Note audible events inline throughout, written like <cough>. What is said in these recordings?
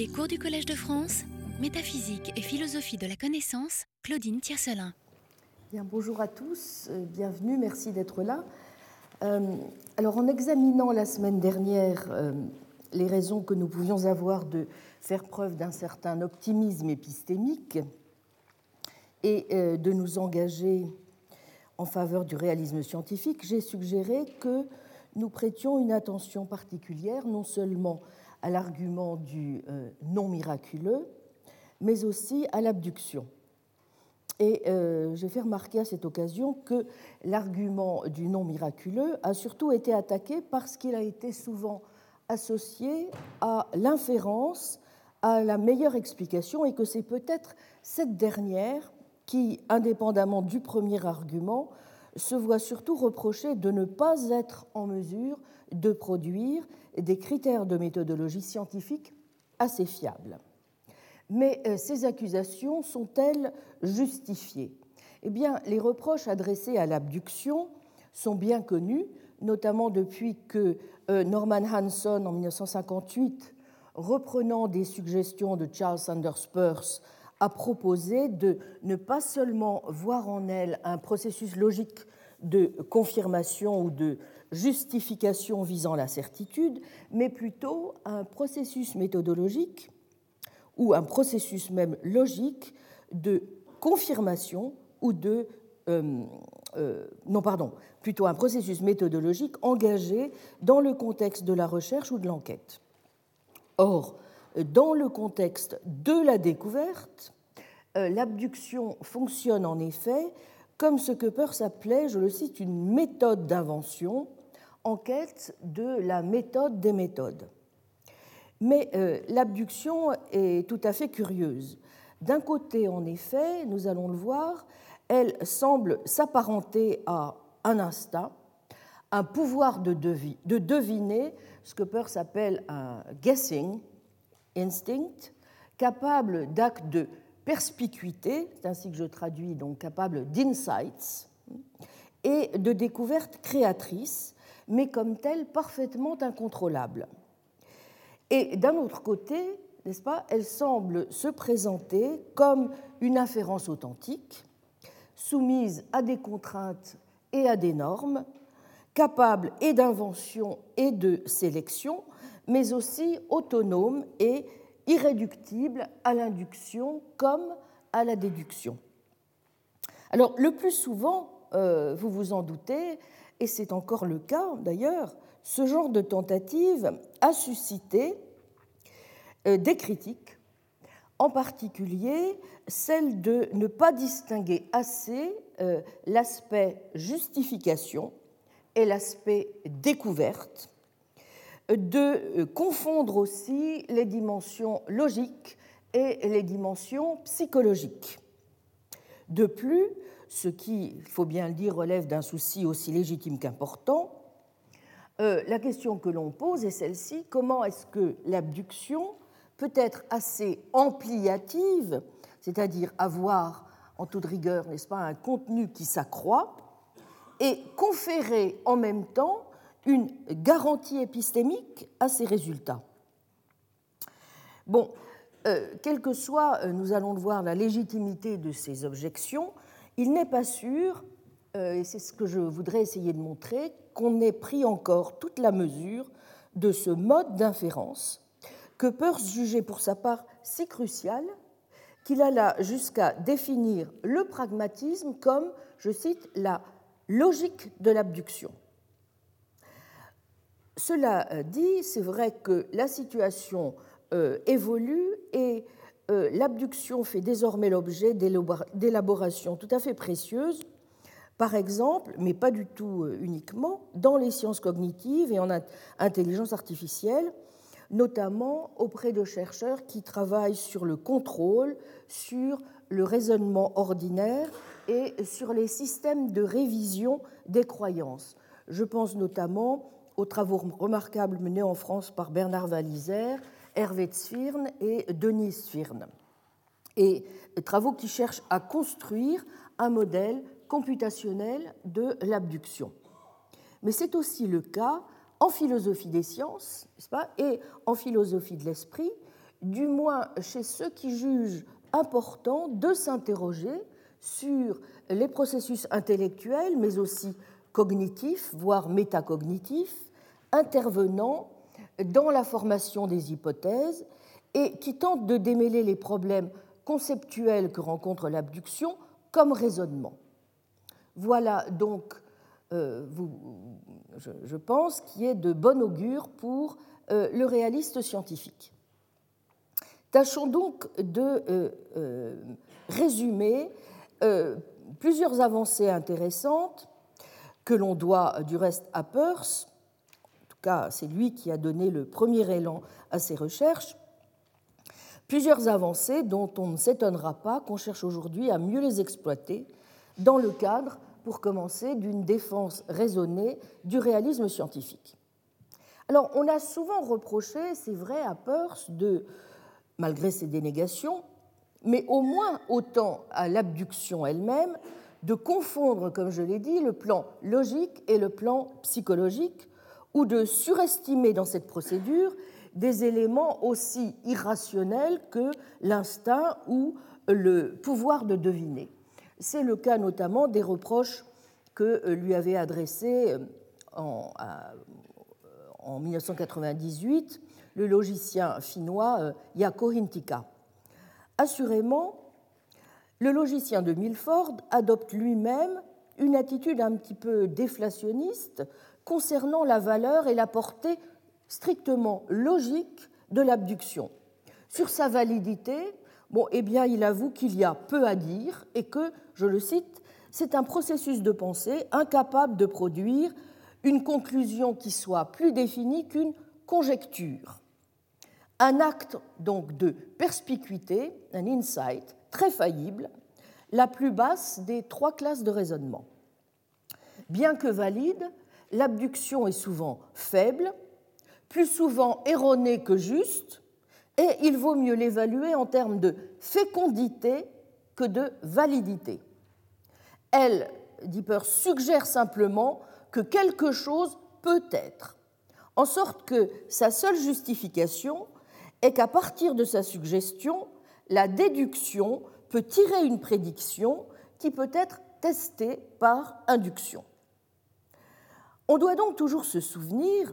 Les cours du Collège de France, métaphysique et philosophie de la connaissance, Claudine Tiercelin. Bien, bonjour à tous, euh, bienvenue, merci d'être là. Euh, alors, en examinant la semaine dernière euh, les raisons que nous pouvions avoir de faire preuve d'un certain optimisme épistémique et de nous engager en faveur du réalisme scientifique, j'ai suggéré que nous prêtions une attention particulière non seulement à l'argument du euh, non miraculeux, mais aussi à l'abduction. Et euh, j'ai fait remarquer à cette occasion que l'argument du non miraculeux a surtout été attaqué parce qu'il a été souvent associé à l'inférence, à la meilleure explication, et que c'est peut-être cette dernière qui, indépendamment du premier argument, se voit surtout reprocher de ne pas être en mesure de produire des critères de méthodologie scientifique assez fiables. Mais euh, ces accusations sont-elles justifiées? Eh bien, les reproches adressés à l'abduction sont bien connus, notamment depuis que euh, Norman Hanson, en 1958, reprenant des suggestions de Charles Sanders Peirce, a proposé de ne pas seulement voir en elle un processus logique de confirmation ou de justification visant la certitude, mais plutôt un processus méthodologique ou un processus même logique de confirmation ou de... Euh, euh, non, pardon, plutôt un processus méthodologique engagé dans le contexte de la recherche ou de l'enquête. Or, dans le contexte de la découverte, euh, l'abduction fonctionne en effet comme ce que Peirce appelait, je le cite, une méthode d'invention en quête de la méthode des méthodes. Mais euh, l'abduction est tout à fait curieuse. D'un côté, en effet, nous allons le voir, elle semble s'apparenter à un instinct, un pouvoir de, de deviner, ce que Peirce appelle un guessing instinct, capable d'actes de perspicuité, c'est ainsi que je traduis, donc capable d'insights, et de découvertes créatrices, mais comme telles parfaitement incontrôlables. Et d'un autre côté, n'est-ce pas, elle semble se présenter comme une inférence authentique, soumise à des contraintes et à des normes, capable et d'invention et de sélection, mais aussi autonome et irréductible à l'induction comme à la déduction. Alors, le plus souvent, euh, vous vous en doutez, et c'est encore le cas d'ailleurs, ce genre de tentative a suscité euh, des critiques, en particulier celle de ne pas distinguer assez euh, l'aspect justification et l'aspect découverte de confondre aussi les dimensions logiques et les dimensions psychologiques. De plus, ce qui, il faut bien le dire, relève d'un souci aussi légitime qu'important, euh, la question que l'on pose est celle-ci, comment est-ce que l'abduction peut être assez ampliative, c'est-à-dire avoir en toute rigueur, n'est-ce pas, un contenu qui s'accroît, et conférer en même temps une garantie épistémique à ces résultats. Bon, euh, quelle que soit, euh, nous allons le voir, la légitimité de ces objections, il n'est pas sûr, euh, et c'est ce que je voudrais essayer de montrer, qu'on ait pris encore toute la mesure de ce mode d'inférence que Peirce jugeait pour sa part si crucial qu'il alla jusqu'à définir le pragmatisme comme, je cite, la logique de l'abduction. Cela dit, c'est vrai que la situation euh, évolue et l'abduction fait désormais l'objet d'élaborations tout à fait précieuses, par exemple, mais pas du tout uniquement, dans les sciences cognitives et en intelligence artificielle, notamment auprès de chercheurs qui travaillent sur le contrôle, sur le raisonnement ordinaire et sur les systèmes de révision des croyances. Je pense notamment aux travaux remarquables menés en France par Bernard Walliser, Hervé Zwirn et Denis Zwirn. Et travaux qui cherchent à construire un modèle computationnel de l'abduction. Mais c'est aussi le cas en philosophie des sciences pas, et en philosophie de l'esprit, du moins chez ceux qui jugent important de s'interroger sur les processus intellectuels, mais aussi cognitifs, voire métacognitifs, intervenant dans la formation des hypothèses et qui tentent de démêler les problèmes conceptuels que rencontre l'abduction comme raisonnement. Voilà donc, euh, je, pense, qui est de bon augure pour euh, le réaliste scientifique. Tâchons donc de euh, résumer plusieurs avancées intéressantes que l'on doit du reste à Peirce, cas c'est lui qui a donné le premier élan à ses recherches, plusieurs avancées dont on ne s'étonnera pas qu'on cherche aujourd'hui à mieux les exploiter dans le cadre, pour commencer, d'une défense raisonnée du réalisme scientifique. Alors, on a souvent reproché, c'est vrai, à Peirce, de, malgré ses dénégations, mais au moins autant à l'abduction elle-même, de confondre, comme je l'ai dit, le plan logique et le plan psychologique, ou de surestimer dans cette procédure des éléments aussi irrationnels que l'instinct ou le pouvoir de deviner. C'est le cas notamment des reproches que lui avait adressés en, en 1998 le logicien finnois Jaakko Hintikka. Assurément, le logicien de Milford adopte lui-même une attitude un petit peu déflationniste concernant la valeur et la portée strictement logique de l'abduction. Sur sa validité, bon, eh bien, il avoue qu'il y a peu à dire et que, je le cite, c'est un processus de pensée incapable de produire une conclusion qui soit plus définie qu'une conjecture. Un acte donc de perspicuité, un insight très faillible, la plus basse des trois classes de raisonnement. Bien que valide, l'abduction est souvent faible, plus souvent erronée que juste, et il vaut mieux l'évaluer en termes de fécondité que de validité. Elle, Dipper, suggère simplement que quelque chose peut être, en sorte que sa seule justification est qu'à partir de sa suggestion, la déduction peut tirer une prédiction qui peut être testée par induction. On doit donc toujours se souvenir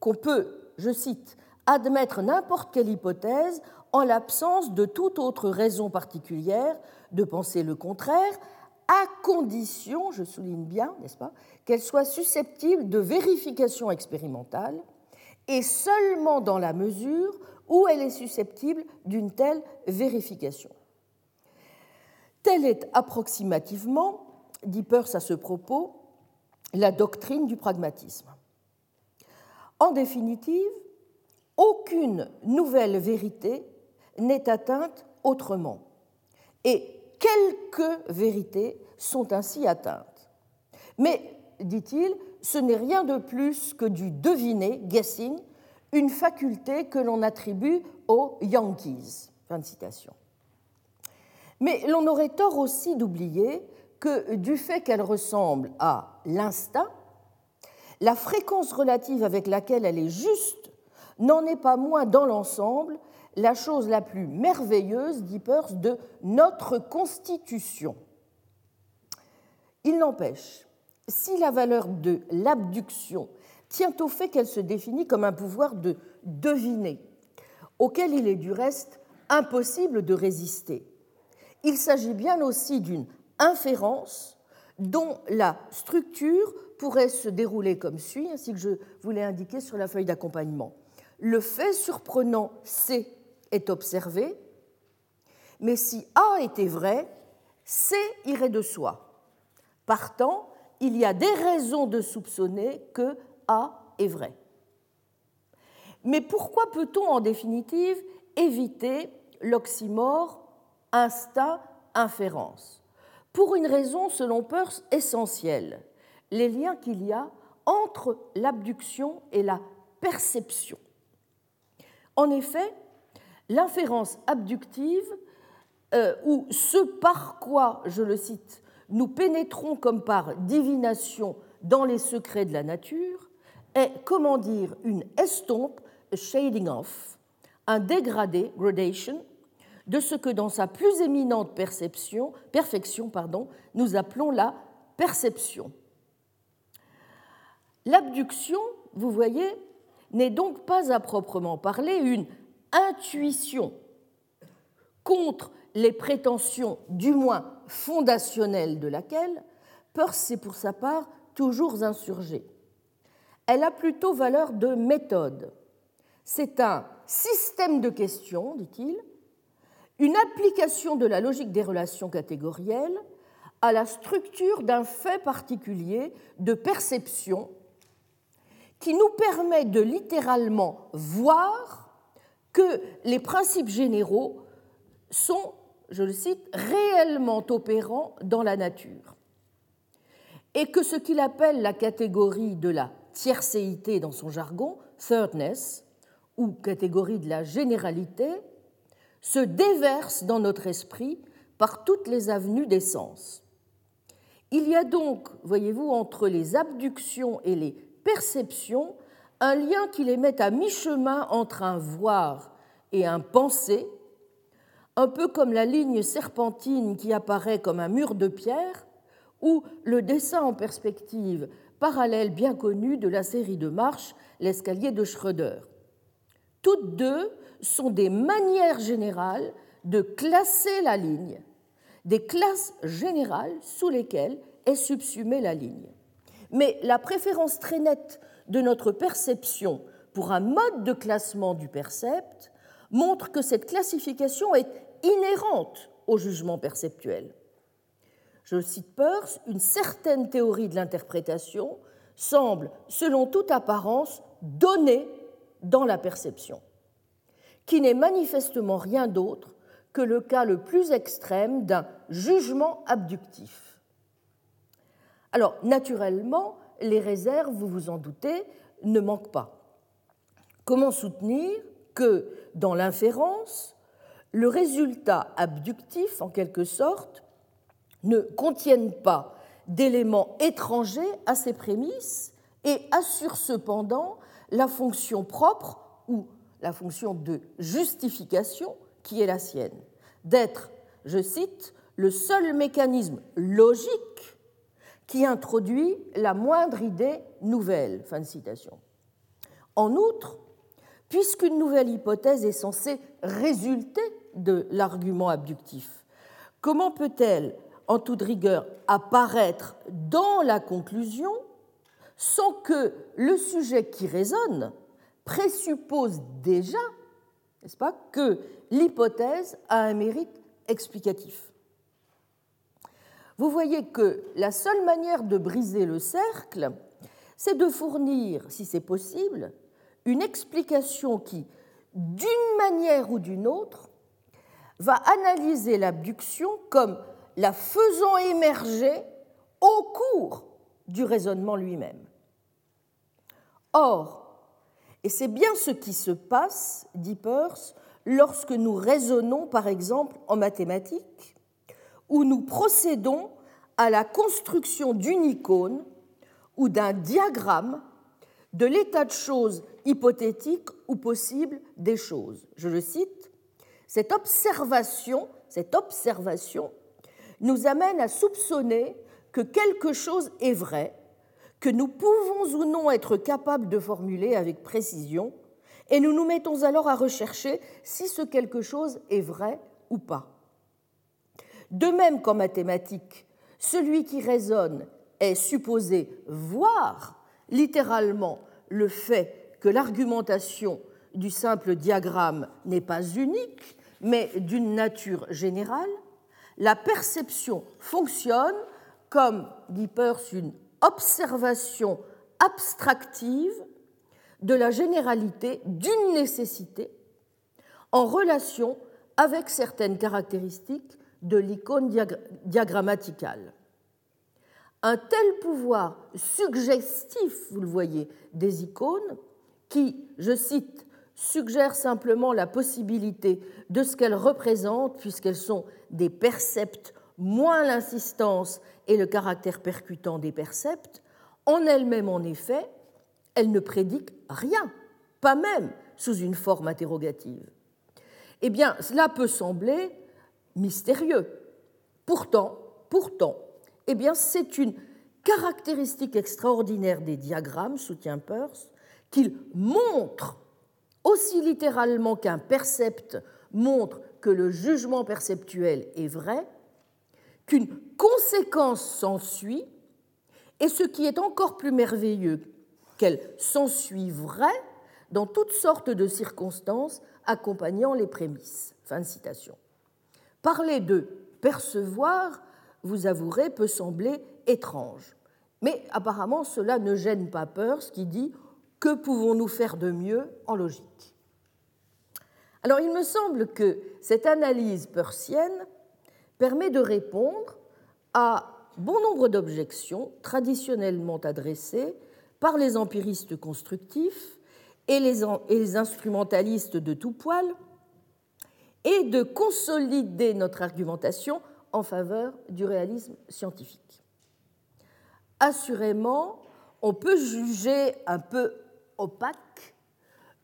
qu'on peut, je cite, admettre n'importe quelle hypothèse en l'absence de toute autre raison particulière de penser le contraire, à condition, je souligne bien, n'est-ce pas, qu'elle soit susceptible de vérification expérimentale, et seulement dans la mesure où elle est susceptible d'une telle vérification. Telle est approximativement, dit Peirce à ce propos, la doctrine du pragmatisme. En définitive, aucune nouvelle vérité n'est atteinte autrement, et quelques vérités sont ainsi atteintes. Mais, dit-il, ce n'est rien de plus que du deviner, guessing, une faculté que l'on attribue aux Yankees. Fin de citation. Mais l'on aurait tort aussi d'oublier que du fait qu'elle ressemble à l'instinct, la fréquence relative avec laquelle elle est juste n'en est pas moins dans l'ensemble la chose la plus merveilleuse, dit Peirce, de notre constitution. Il n'empêche, si la valeur de l'abduction tient au fait qu'elle se définit comme un pouvoir de deviner, auquel il est du reste impossible de résister. Il s'agit bien aussi d'une inférence dont la structure pourrait se dérouler comme suit, ainsi que je vous l'ai indiqué sur la feuille d'accompagnement. Le fait surprenant C est observé, mais si A était vrai, C irait de soi. Partant, il y a des raisons de soupçonner que a est vrai. Mais pourquoi peut-on en définitive éviter l'oxymore instinct-inférence? Pour une raison, selon Peirce, essentielle, les liens qu'il y a entre l'abduction et la perception. En effet, l'inférence abductive, euh, ou ce par quoi, je le cite, nous pénétrons comme par divination dans les secrets de la nature, est, comment dire, une estompe, shading off, un dégradé, gradation, de ce que dans sa plus éminente perception, perfection nous appelons la perception. L'abduction, vous voyez, n'est donc pas à proprement parler une intuition contre les prétentions du moins fondationnelles de laquelle Peirce s'est pour sa part toujours insurgé. Elle a plutôt valeur de méthode. C'est un système de questions, dit-il, une application de la logique des relations catégorielles à la structure d'un fait particulier de perception qui nous permet de littéralement voir que les principes généraux sont, je le cite, réellement opérants dans la nature et que ce qu'il appelle la catégorie de la tiercéité dans son jargon, thirdness, ou catégorie de la généralité, se déverse dans notre esprit par toutes les avenues des sens. Il y a donc, voyez-vous, entre les abductions et les perceptions un lien qui les met à mi-chemin entre un voir et un penser, un peu comme la ligne serpentine qui apparaît comme un mur de pierre ou le dessin en perspective parallèle bien connu de la série de marches L'escalier de Schröder. Toutes deux sont des manières générales de classer la ligne, des classes générales sous lesquelles est subsumée la ligne. Mais la préférence très nette de notre perception pour un mode de classement du percept montre que cette classification est inhérente au jugement perceptuel. Je cite Peirce, une certaine théorie de l'interprétation semble, selon toute apparence, donnée dans la perception, qui n'est manifestement rien d'autre que le cas le plus extrême d'un jugement abductif. Alors, naturellement, les réserves, vous vous en doutez, ne manquent pas. Comment soutenir que, dans l'inférence, le résultat abductif, en quelque sorte, ne contiennent pas d'éléments étrangers à ces prémices et assurent cependant la fonction propre ou la fonction de justification qui est la sienne, d'être, je cite, le seul mécanisme logique qui introduit la moindre idée nouvelle. Fin de citation. En outre, puisqu'une nouvelle hypothèse est censée résulter de l'argument abductif, comment peut-elle en toute rigueur apparaître dans la conclusion sans que le sujet qui résonne présuppose déjà, n'est-ce pas, que l'hypothèse a un mérite explicatif. Vous voyez que la seule manière de briser le cercle, c'est de fournir, si c'est possible, une explication qui, d'une manière ou d'une autre, va analyser l'abduction comme la faisant émerger au cours du raisonnement lui-même. Or, et c'est bien ce qui se passe, dit Peirce, lorsque nous raisonnons par exemple en mathématiques, où nous procédons à la construction d'une icône ou d'un diagramme de l'état de choses hypothétique ou possible des choses. Je le cite, cette observation, cette observation nous amène à soupçonner que quelque chose est vrai, que nous pouvons ou non être capables de formuler avec précision, et nous nous mettons alors à rechercher si ce quelque chose est vrai ou pas. De même qu'en mathématiques, celui qui raisonne est supposé voir littéralement le fait que l'argumentation du simple diagramme n'est pas unique, mais d'une nature générale, la perception fonctionne comme, dit Peirce, une observation abstractive de la généralité d'une nécessité en relation avec certaines caractéristiques de l'icône diagrammaticale. Un tel pouvoir suggestif, vous le voyez, des icônes, qui, je cite, suggère simplement la possibilité de ce qu'elles représentent, puisqu'elles sont des percepts, moins l'insistance et le caractère percutant des percepts, en elles-mêmes, en effet, elles ne prédiquent rien, pas même sous une forme interrogative. Eh bien, cela peut sembler mystérieux. Pourtant, pourtant, eh bien, c'est une caractéristique extraordinaire des diagrammes, soutient Peirce, qu'ils montrent, aussi littéralement qu'un percept montre que le jugement perceptuel est vrai, qu'une conséquence s'ensuit, et ce qui est encore plus merveilleux, qu'elle s'ensuit vraie dans toutes sortes de circonstances accompagnant les prémices. Fin de citation. Parler de percevoir, vous avouerez, peut sembler étrange. Mais apparemment, cela ne gêne pas Peirce qui dit Que pouvons-nous faire de mieux en logique? Alors il me semble que cette analyse peircienne permet de répondre à bon nombre d'objections traditionnellement adressées par les empiristes constructifs et les, instrumentalistes de tout poil, et de consolider notre argumentation en faveur du réalisme scientifique. Assurément, on peut juger un peu opaque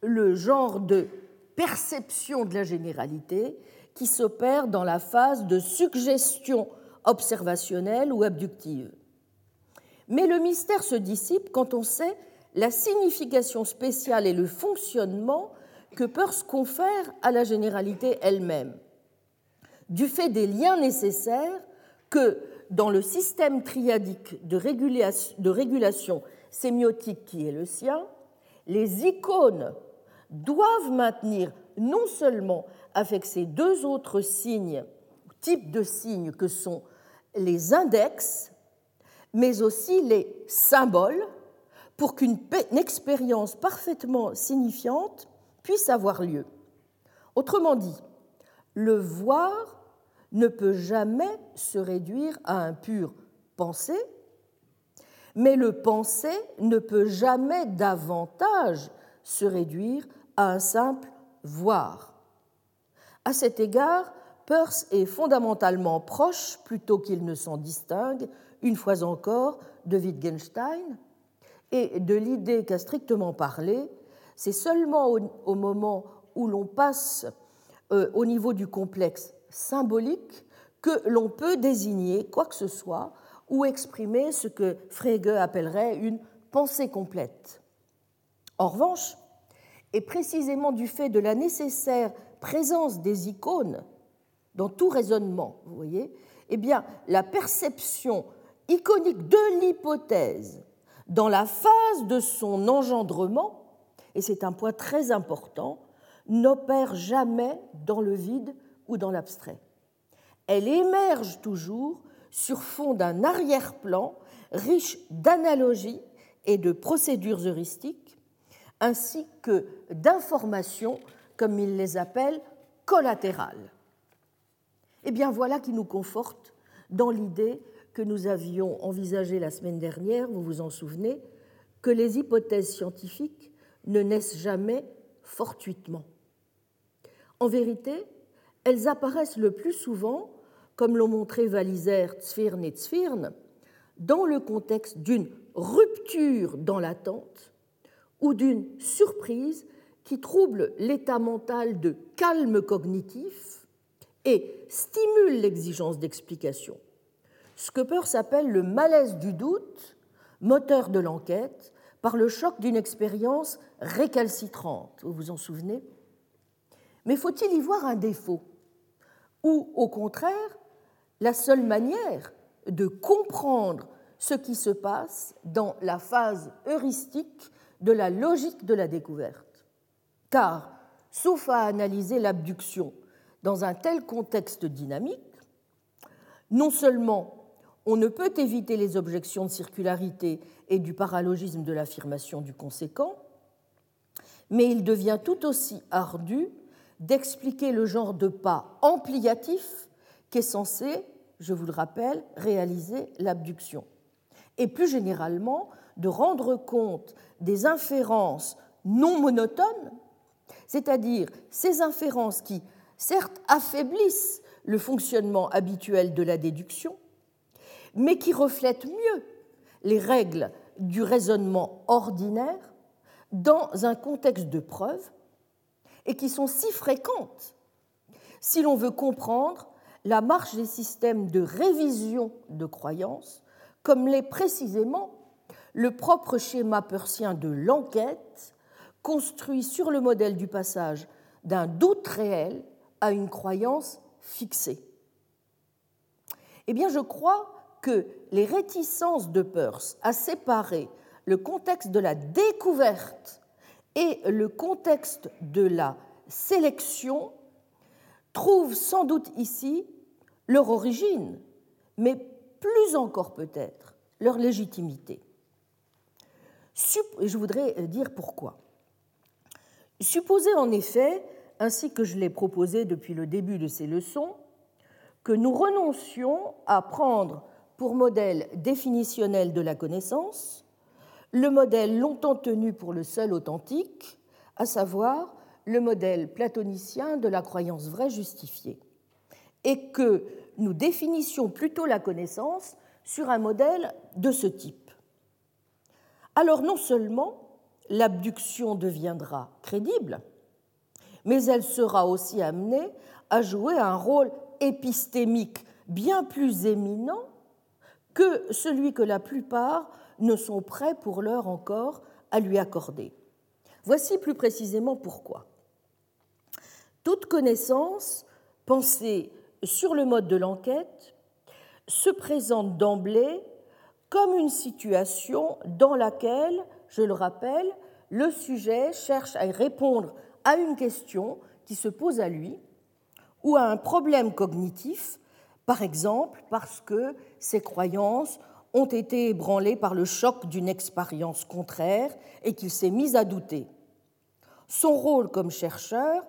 le genre de perception de la généralité qui s'opère dans la phase de suggestion observationnelle ou abductive. Mais le mystère se dissipe quand on sait la signification spéciale et le fonctionnement que Peirce confère à la généralité elle-même, du fait des liens nécessaires que, dans le système triadique de régulation sémiotique qui est le sien, les icônes doivent maintenir non seulement avec ces deux autres signes, types de signes que sont les index, mais aussi les symboles, pour qu'une expérience parfaitement signifiante puisse avoir lieu. Autrement dit, le voir ne peut jamais se réduire à un pur penser, mais le penser ne peut jamais davantage se réduire à un simple voir. À cet égard, Peirce est fondamentalement proche, plutôt qu'il ne s'en distingue, une fois encore, de Wittgenstein, et de l'idée qu'à strictement parler, c'est seulement au, moment où l'on passe euh, au niveau du complexe symbolique que l'on peut désigner quoi que ce soit ou exprimer ce que Frege appellerait une pensée complète. En revanche, et précisément du fait de la nécessaire présence des icônes dans tout raisonnement, vous voyez, eh bien, la perception iconique de l'hypothèse dans la phase de son engendrement, et c'est un point très important, n'opère jamais dans le vide ou dans l'abstrait. Elle émerge toujours sur fond d'un arrière-plan riche d'analogies et de procédures heuristiques, ainsi que d'informations, comme il les appelle, collatérales. Eh bien voilà qui nous conforte dans l'idée que nous avions envisagée la semaine dernière, vous vous en souvenez, que les hypothèses scientifiques ne naissent jamais fortuitement. En vérité, elles apparaissent le plus souvent, comme l'ont montré Walliser, Zwirn et Zwirn, dans le contexte d'une rupture dans l'attente ou d'une surprise qui trouble l'état mental de calme cognitif et stimule l'exigence d'explication. Ce que Peirce s'appelle le malaise du doute, moteur de l'enquête, par le choc d'une expérience récalcitrante. Vous vous en souvenez? Mais faut-il y voir un défaut? Ou au contraire, la seule manière de comprendre ce qui se passe dans la phase heuristique de la logique de la découverte? Car, sauf à analyser l'abduction dans un tel contexte dynamique, non seulement on ne peut éviter les objections de circularité et du paralogisme de l'affirmation du conséquent, mais il devient tout aussi ardu d'expliquer le genre de pas ampliatif qu'est censé, je vous le rappelle, réaliser l'abduction. Et plus généralement, de rendre compte des inférences non monotones, c'est-à-dire ces inférences qui, certes, affaiblissent le fonctionnement habituel de la déduction, mais qui reflètent mieux les règles du raisonnement ordinaire dans un contexte de preuve et qui sont si fréquentes. Si l'on veut comprendre la marche des systèmes de révision de croyances, comme l'est précisément le propre schéma persien de l'enquête, construit sur le modèle du passage d'un doute réel à une croyance fixée. Eh bien, je crois que les réticences de Peirce à séparer le contexte de la découverte et le contexte de la sélection trouvent sans doute ici leur origine, mais plus encore peut-être leur légitimité. Je voudrais dire pourquoi. Supposez en effet, ainsi que je l'ai proposé depuis le début de ces leçons, que nous renoncions à prendre pour modèle définitionnel de la connaissance le modèle longtemps tenu pour le seul authentique, à savoir le modèle platonicien de la croyance vraie justifiée, et que nous définissions plutôt la connaissance sur un modèle de ce type. Alors non seulement l'abduction deviendra crédible, mais elle sera aussi amenée à jouer un rôle épistémique bien plus éminent que celui que la plupart ne sont prêts pour l'heure encore à lui accorder. Voici plus précisément pourquoi. Toute connaissance pensée sur le mode de l'enquête se présente d'emblée comme une situation dans laquelle, je le rappelle, le sujet cherche à répondre à une question qui se pose à lui ou à un problème cognitif, par exemple parce que ses croyances ont été ébranlées par le choc d'une expérience contraire et qu'il s'est mis à douter. Son rôle comme chercheur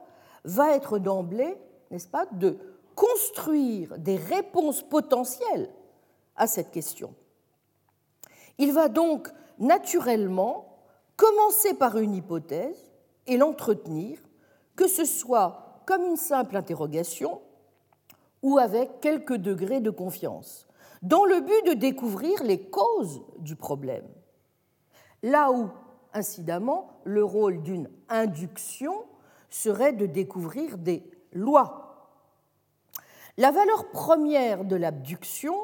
va être d'emblée, n'est-ce pas, de construire des réponses potentielles à cette question. Il va donc naturellement commencer par une hypothèse et l'entretenir, que ce soit comme une simple interrogation ou avec quelques degrés de confiance, dans le but de découvrir les causes du problème. Là où, incidemment, le rôle d'une induction serait de découvrir des lois. La valeur première de l'abduction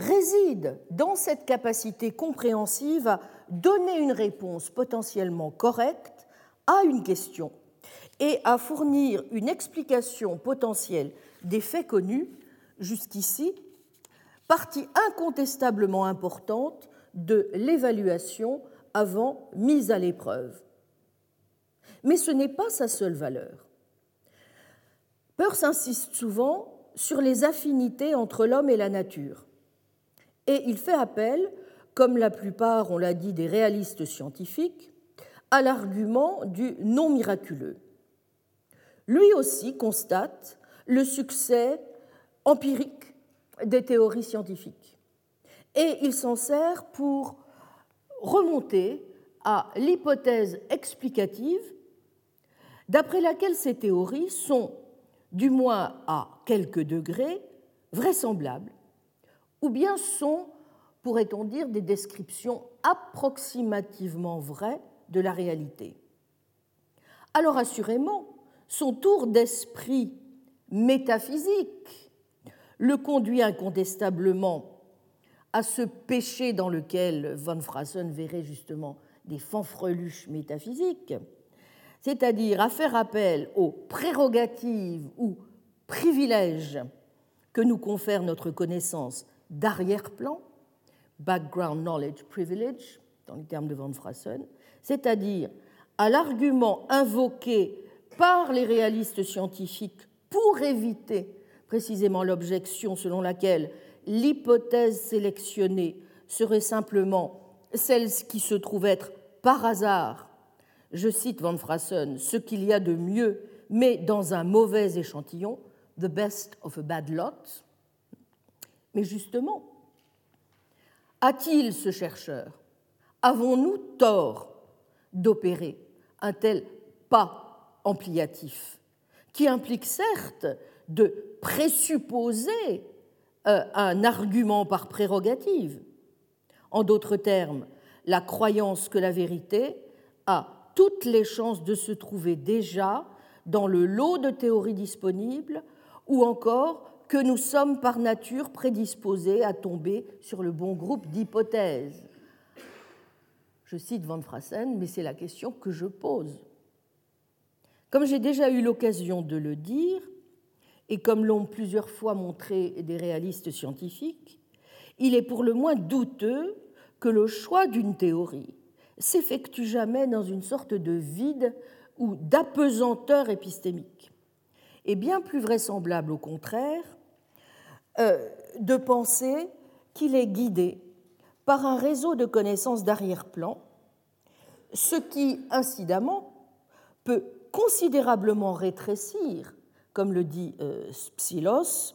réside dans cette capacité compréhensive à donner une réponse potentiellement correcte à une question et à fournir une explication potentielle des faits connus, jusqu'ici, partie incontestablement importante de l'évaluation avant mise à l'épreuve. Mais ce n'est pas sa seule valeur. Peirce insiste souvent sur les affinités entre l'homme et la nature. Et il fait appel, comme la plupart, on l'a dit, des réalistes scientifiques, à l'argument du non miraculeux. Lui aussi constate le succès empirique des théories scientifiques. Et il s'en sert pour remonter à l'hypothèse explicative d'après laquelle ces théories sont, du moins à quelques degrés, vraisemblables, ou bien sont, pourrait-on dire, des descriptions approximativement vraies de la réalité? Alors assurément, son tour d'esprit métaphysique le conduit incontestablement à ce péché dans lequel von Frassen verrait justement des fanfreluches métaphysiques, c'est-à-dire à faire appel aux prérogatives ou privilèges que nous confère notre connaissance d'arrière-plan, background knowledge privilege, dans les termes de Van Frassen, c'est-à-dire à l'argument invoqué par les réalistes scientifiques pour éviter précisément l'objection selon laquelle l'hypothèse sélectionnée serait simplement celle qui se trouve être par hasard, je cite Van Frassen, ce qu'il y a de mieux, mais dans un mauvais échantillon, the best of a bad lot. Mais justement, a-t-il ce chercheur? Avons-nous tort d'opérer un tel pas ampliatif, qui implique certes de présupposer euh, un argument par prérogative? En d'autres termes, la croyance que la vérité a toutes les chances de se trouver déjà dans le lot de théories disponibles, ou encore que nous sommes par nature prédisposés à tomber sur le bon groupe d'hypothèses. Je cite Van Frassen, mais c'est la question que je pose. Comme j'ai déjà eu l'occasion de le dire, et comme l'ont plusieurs fois montré des réalistes scientifiques, il est pour le moins douteux que le choix d'une théorie s'effectue jamais dans une sorte de vide ou d'apesanteur épistémique. Et bien plus vraisemblable, au contraire, de penser qu'il est guidé par un réseau de connaissances d'arrière-plan, ce qui, incidemment, peut considérablement rétrécir, comme le dit euh, Psylos,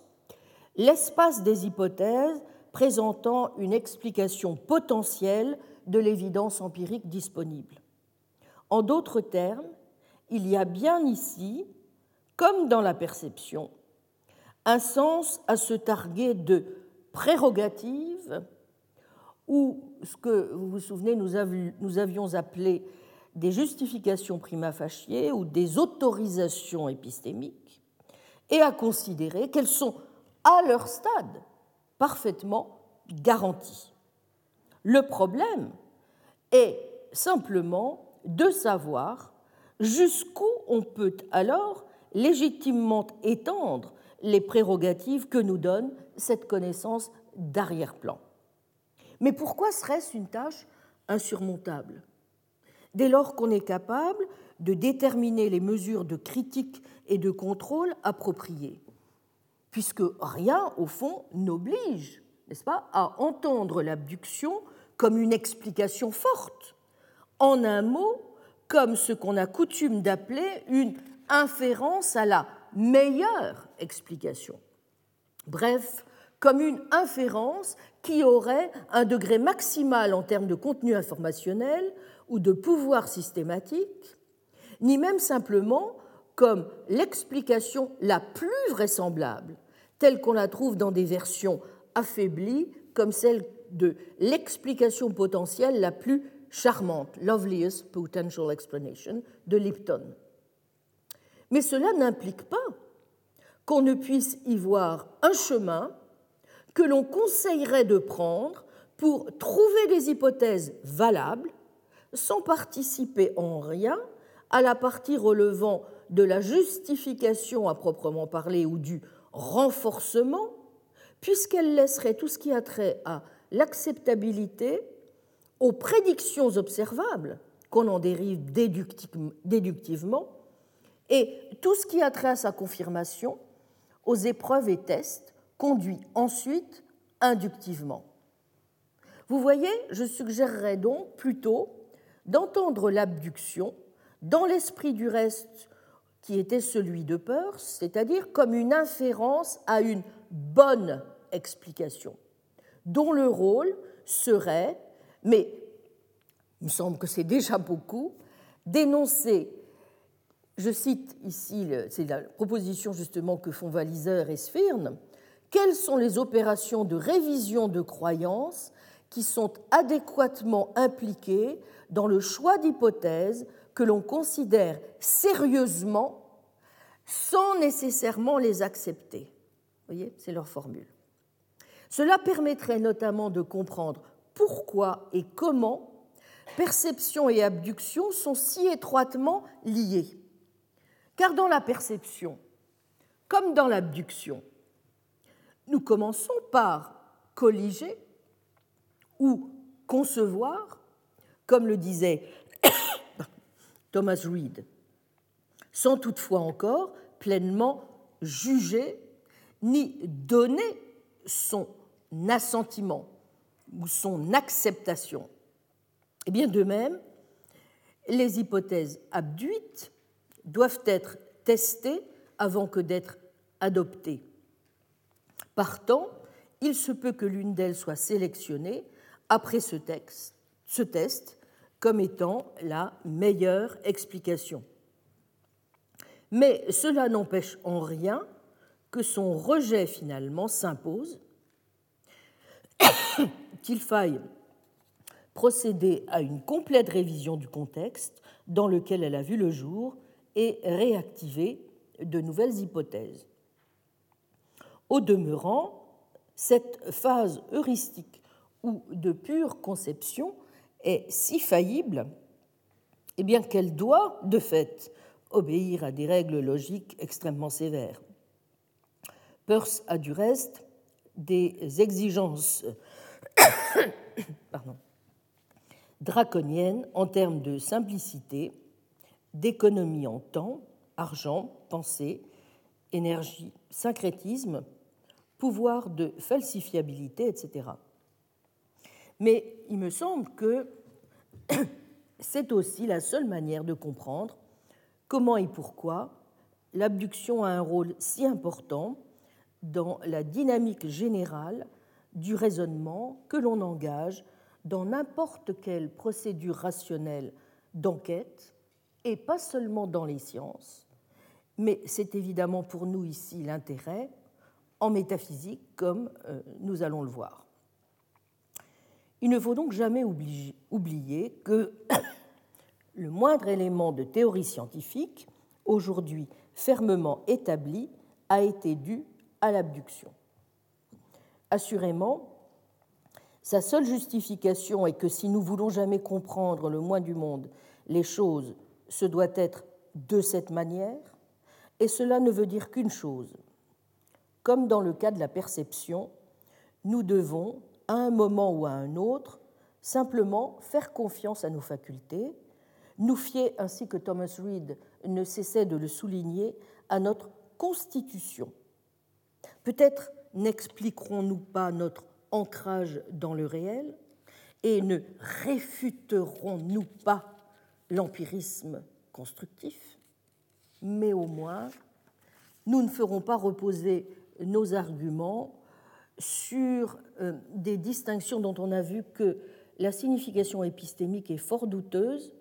l'espace des hypothèses présentant une explication potentielle de l'évidence empirique disponible. En d'autres termes, il y a bien ici, comme dans la perception, un sens à se targuer de prérogatives ou ce que, vous vous souvenez, nous, avions appelé des justifications prima facie ou des autorisations épistémiques, et à considérer qu'elles sont à leur stade parfaitement garanties. Le problème est simplement de savoir jusqu'où on peut alors légitimement étendre les prérogatives que nous donne cette connaissance d'arrière-plan. Mais pourquoi serait-ce une tâche insurmontable? Dès lors qu'on est capable de déterminer les mesures de critique et de contrôle appropriées, puisque rien, au fond, n'oblige, n'est-ce pas, à entendre l'abduction comme une explication forte, en un mot, comme ce qu'on a coutume d'appeler une inférence à la meilleure explication. Bref, comme une inférence qui aurait un degré maximal en termes de contenu informationnel ou de pouvoir systématique, ni même simplement comme l'explication la plus vraisemblable, telle qu'on la trouve dans des versions affaiblies, comme celle de l'explication potentielle la plus charmante, Loveliest Potential Explanation, de Lipton. Mais cela n'implique pas qu'on ne puisse y voir un chemin que l'on conseillerait de prendre pour trouver des hypothèses valables sans participer en rien à la partie relevant de la justification à proprement parler ou du renforcement, puisqu'elle laisserait tout ce qui a trait à l'acceptabilité aux prédictions observables qu'on en dérive déductivement et tout ce qui a trait à sa confirmation aux épreuves et tests conduit ensuite inductivement. Vous voyez, je suggérerais donc plutôt d'entendre l'abduction dans l'esprit du reste qui était celui de Peirce, c'est-à-dire comme une inférence à une bonne explication, dont le rôle serait, mais il me semble que c'est déjà beaucoup, d'énoncer je cite ici, c'est la proposition justement que font Walliser et Sphirn, quelles sont les opérations de révision de croyances qui sont adéquatement impliquées dans le choix d'hypothèses que l'on considère sérieusement sans nécessairement les accepter? Vous voyez, c'est leur formule. Cela permettrait notamment de comprendre pourquoi et comment perception et abduction sont si étroitement liées. Car dans la perception, comme dans l'abduction, nous commençons par colliger ou concevoir, comme le disait <coughs> Thomas Reed, sans toutefois encore pleinement juger ni donner son assentiment ou son acceptation. Et bien de même, les hypothèses abduites doivent être testées avant que d'être adoptées. Partant, il se peut que l'une d'elles soit sélectionnée après ce, texte, ce test comme étant la meilleure explication. Mais cela n'empêche en rien que son rejet finalement s'impose, <coughs> qu'il faille procéder à une complète révision du contexte dans lequel elle a vu le jour et réactiver de nouvelles hypothèses. Au demeurant, cette phase heuristique ou de pure conception est si faillible eh bien qu'elle doit, de fait, obéir à des règles logiques extrêmement sévères. Peirce a du reste des exigences <coughs> draconiennes en termes de simplicité, d'économie en temps, argent, pensée, énergie, syncrétisme, pouvoir de falsifiabilité, etc. Mais il me semble que <coughs> c'est aussi la seule manière de comprendre comment et pourquoi l'abduction a un rôle si important dans la dynamique générale du raisonnement que l'on engage dans n'importe quelle procédure rationnelle d'enquête, et pas seulement dans les sciences, mais c'est évidemment pour nous ici l'intérêt en métaphysique, comme euh, nous allons le voir. Il ne faut donc jamais oublier que <coughs> le moindre élément de théorie scientifique, aujourd'hui fermement établi, a été dû à l'abduction. Assurément, sa seule justification est que si nous voulons jamais comprendre le moins du monde, les choses, ce doit être de cette manière, et cela ne veut dire qu'une chose. Comme dans le cas de la perception, nous devons, à un moment ou à un autre, simplement faire confiance à nos facultés, nous fier, ainsi que Thomas Reed ne cessait de le souligner, à notre constitution. Peut-être n'expliquerons-nous pas notre ancrage dans le réel et ne réfuterons-nous pas l'empirisme constructif, mais au moins nous ne ferons pas reposer nos arguments sur euh, des distinctions dont on a vu que la signification épistémique est fort douteuse,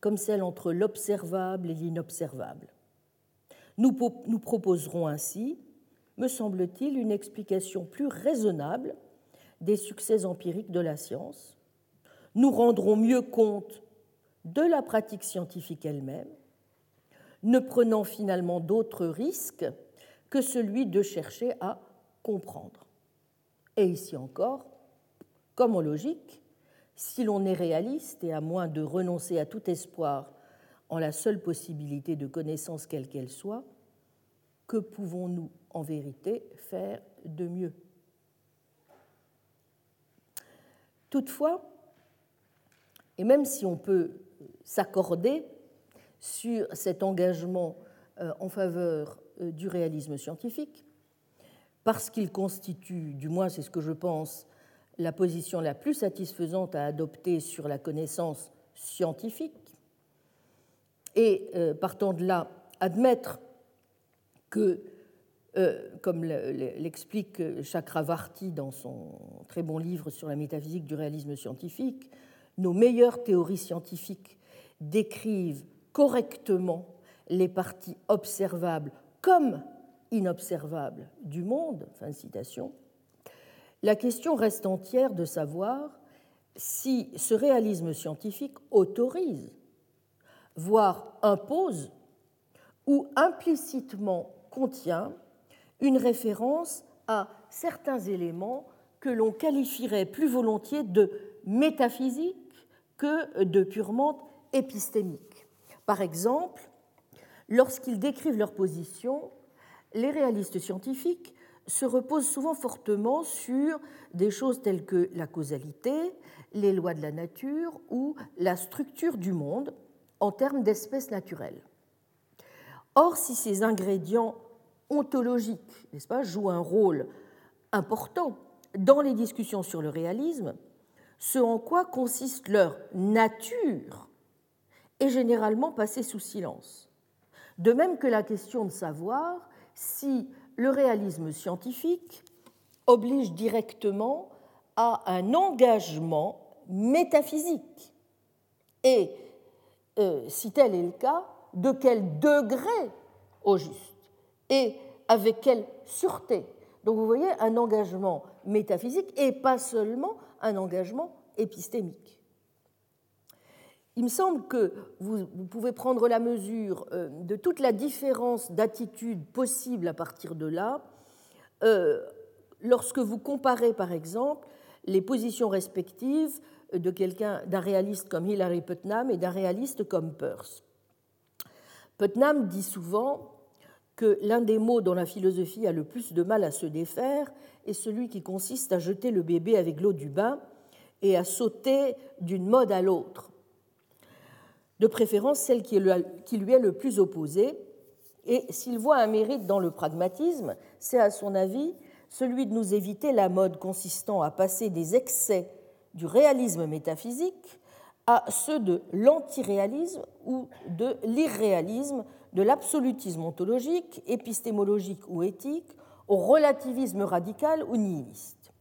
comme celle entre l'observable et l'inobservable. Nous, nous proposerons ainsi, me semble-t-il, une explication plus raisonnable des succès empiriques de la science. Nous rendrons mieux compte de la pratique scientifique elle-même, ne prenant finalement d'autres risques que celui de chercher à comprendre. Et ici encore, comme en logique, si l'on est réaliste et à moins de renoncer à tout espoir en la seule possibilité de connaissance quelle qu'elle soit, que pouvons-nous en vérité faire de mieux? Toutefois, et même si on peut s'accorder sur cet engagement euh, en faveur euh, du réalisme scientifique, parce qu'il constitue, du moins c'est ce que je pense, la position la plus satisfaisante à adopter sur la connaissance scientifique, et euh, partant de là, admettre que, comme l'explique Chakravarti dans son très bon livre sur la métaphysique du réalisme scientifique, nos meilleures théories scientifiques décrivent correctement les parties observables comme inobservables du monde, la question reste entière de savoir si ce réalisme scientifique autorise, voire impose, ou implicitement contient une référence à certains éléments que l'on qualifierait plus volontiers de métaphysiques que de purement épistémiques. Par exemple, lorsqu'ils décrivent leur position, les réalistes scientifiques se reposent souvent fortement sur des choses telles que la causalité, les lois de la nature ou la structure du monde en termes d'espèces naturelles. Or, si ces ingrédients ontologiques, n'est-ce pas, jouent un rôle important dans les discussions sur le réalisme, ce en quoi consiste leur nature est généralement passé sous silence. De même que la question de savoir si le réalisme scientifique oblige directement à un engagement métaphysique. Et, euh, si tel est le cas, de quel degré au juste et avec quelle sûreté. Donc vous voyez un engagement métaphysique et pas seulement un engagement épistémique. il me semble que vous, pouvez prendre la mesure euh, de toute la différence d'attitude possible à partir de là, euh, lorsque vous comparez par exemple les positions respectives de quelqu'un d'un réaliste comme Hilary Putnam et d'un réaliste comme Peirce. Putnam dit souvent que l'un des mots dont la philosophie a le plus de mal à se défaire est celui qui consiste à jeter le bébé avec l'eau du bain et à sauter d'une mode à l'autre, de préférence celle qui lui est le plus opposée. Et s'il voit un mérite dans le pragmatisme, c'est à son avis celui de nous éviter la mode consistant à passer des excès du réalisme métaphysique à ceux de l'antiréalisme ou de l'irréalisme, de l'absolutisme ontologique, épistémologique ou éthique, au relativisme radical ou nihiliste.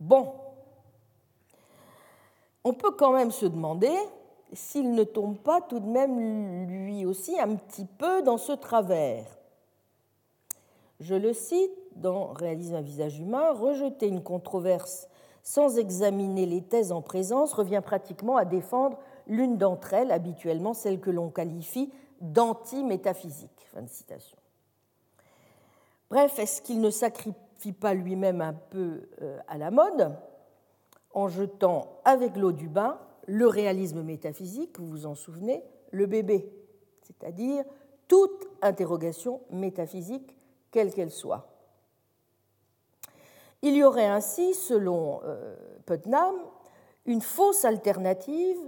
Bon, on peut quand même se demander s'il ne tombe pas tout de même lui aussi un petit peu dans ce travers. Je le cite dans Réalisme un visage humain, rejeter une controverse sans examiner les thèses en présence revient pratiquement à défendre l'une d'entre elles, habituellement celle que l'on qualifie d'anti-métaphysique. Fin de citation. Bref, est-ce qu'il ne sacrifie pas lui-même un peu euh, à la mode en jetant avec l'eau du bain le réalisme métaphysique, vous vous en souvenez, le bébé, c'est-à-dire toute interrogation métaphysique, quelle qu'elle soit. Il y aurait ainsi, selon euh, Putnam, une fausse alternative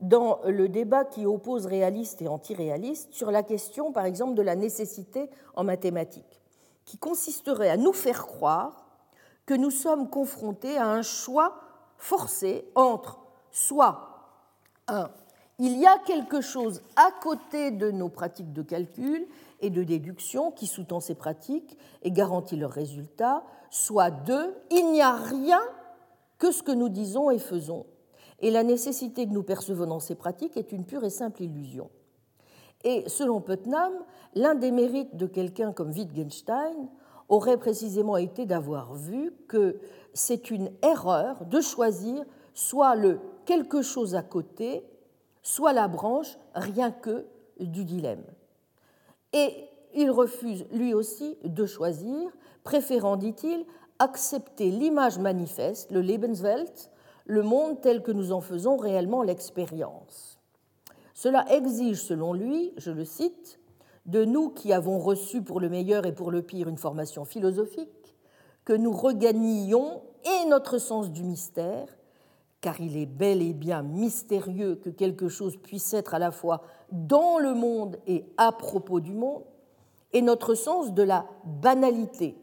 dans le débat qui oppose réaliste et antiréaliste sur la question, par exemple, de la nécessité en mathématiques, qui consisterait à nous faire croire que nous sommes confrontés à un choix forcé entre soit un, il y a quelque chose à côté de nos pratiques de calcul et de déduction qui sous-tend ces pratiques et garantit leurs résultats, soit deux, il n'y a rien que ce que nous disons et faisons, et la nécessité que nous percevons dans ces pratiques est une pure et simple illusion. Et selon Putnam, l'un des mérites de quelqu'un comme Wittgenstein aurait précisément été d'avoir vu que c'est une erreur de choisir soit le quelque chose à côté, soit la branche rien que du dilemme. Et il refuse lui aussi de choisir, préférant, dit-il, accepter l'image manifeste, le Lebenswelt, le monde tel que nous en faisons réellement l'expérience. Cela exige, selon lui, je le cite, de nous qui avons reçu pour le meilleur et pour le pire une formation philosophique, que nous regagnions et notre sens du mystère, car il est bel et bien mystérieux que quelque chose puisse être à la fois dans le monde et à propos du monde, et notre sens de la banalité,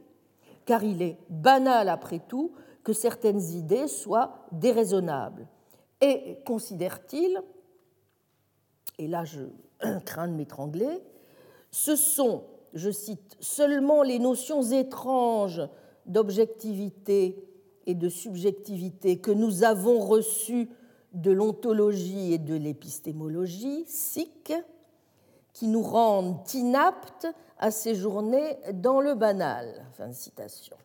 car il est banal après tout que certaines idées soient déraisonnables. Et considère-t-il, et là je <clears throat> crains de m'étrangler, ce sont, je cite, seulement les notions étranges d'objectivité et de subjectivité que nous avons reçues de l'ontologie et de l'épistémologie, SIC, qui nous rendent inaptes à séjourner dans le banal. Fin de citation.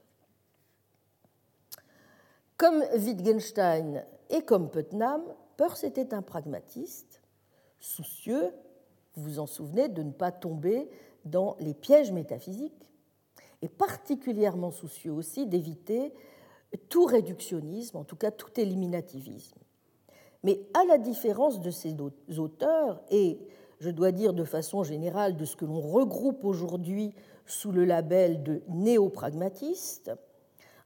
Comme Wittgenstein et comme Putnam, Peirce était un pragmatiste, soucieux, vous vous en souvenez, de ne pas tomber dans les pièges métaphysiques, et particulièrement soucieux aussi d'éviter tout réductionnisme, en tout cas tout éliminativisme. Mais à la différence de ces auteurs, et je dois dire de façon générale de ce que l'on regroupe aujourd'hui sous le label de néopragmatistes,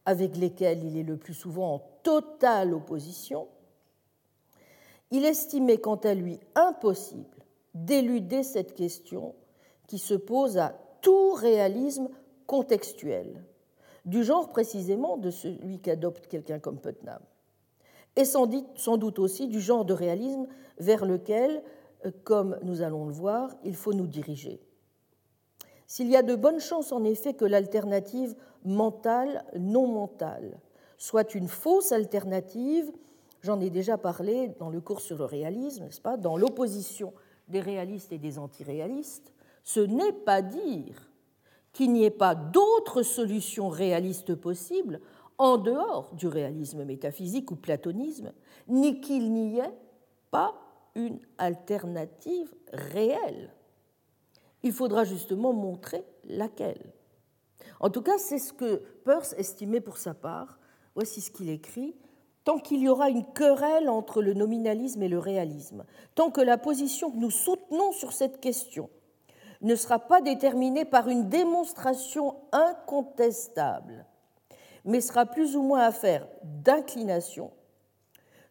avec lesquels il est le plus souvent en totale opposition, il estimait quant à lui impossible d'éluder cette question qui se pose à tout réalisme contextuel, du genre précisément de celui qu'adopte quelqu'un comme Putnam, et sans doute aussi du genre de réalisme vers lequel comme nous allons le voir, il faut nous diriger. S'il y a de bonnes chances en effet que l'alternative mentale non mentale soit une fausse alternative, j'en ai déjà parlé dans le cours sur le réalisme, n'est-ce pas, dans l'opposition des réalistes et des antiréalistes, ce n'est pas dire qu'il n'y ait pas d'autres solutions réalistes possibles en dehors du réalisme métaphysique ou platonisme, ni qu'il n'y ait pas une alternative réelle. Il faudra justement montrer laquelle. En tout cas, c'est ce que Peirce estimait pour sa part. Voici ce qu'il écrit. Tant qu'il y aura une querelle entre le nominalisme et le réalisme, tant que la position que nous soutenons sur cette question ne sera pas déterminée par une démonstration incontestable, mais sera plus ou moins affaire d'inclination,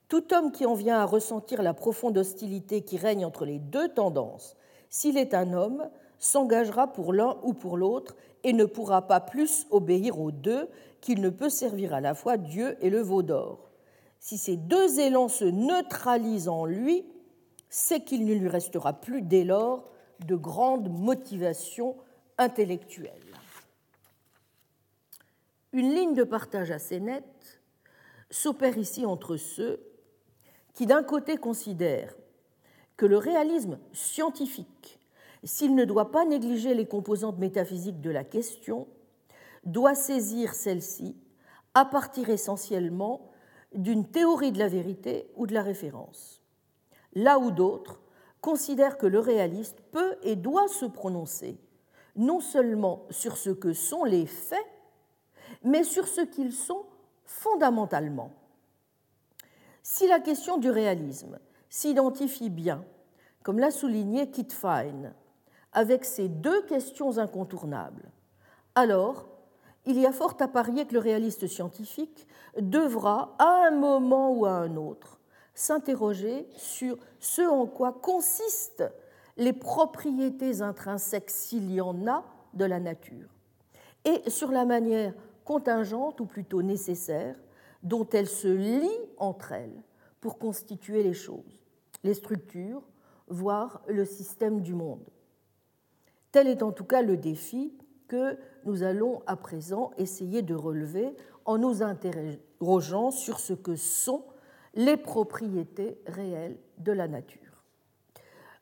tout homme qui en vient à ressentir la profonde hostilité qui règne entre les deux tendances, s'il est un homme, s'engagera pour l'un ou pour l'autre et ne pourra pas plus obéir aux deux qu'il ne peut servir à la fois Dieu et le veau d'or. Si ces deux élans se neutralisent en lui, c'est qu'il ne lui restera plus dès lors de grande motivation intellectuelle. Une ligne de partage assez nette s'opère ici entre ceux qui d'un côté considèrent que le réalisme scientifique s'il ne doit pas négliger les composantes métaphysiques de la question, doit saisir celle-ci à partir essentiellement d'une théorie de la vérité ou de la référence. Là où d'autres considèrent que le réaliste peut et doit se prononcer non seulement sur ce que sont les faits, mais sur ce qu'ils sont fondamentalement. Si la question du réalisme s'identifie bien, comme l'a souligné Kit Fine avec ces deux questions incontournables, alors il y a fort à parier que le réaliste scientifique devra, à un moment ou à un autre, s'interroger sur ce en quoi consistent les propriétés intrinsèques, s'il y en a, de la nature, et sur la manière contingente, ou plutôt nécessaire, dont elles se lient entre elles pour constituer les choses, les structures, voire le système du monde. Tel est en tout cas le défi que nous allons à présent essayer de relever en nous interrogeant sur ce que sont les propriétés réelles de la nature.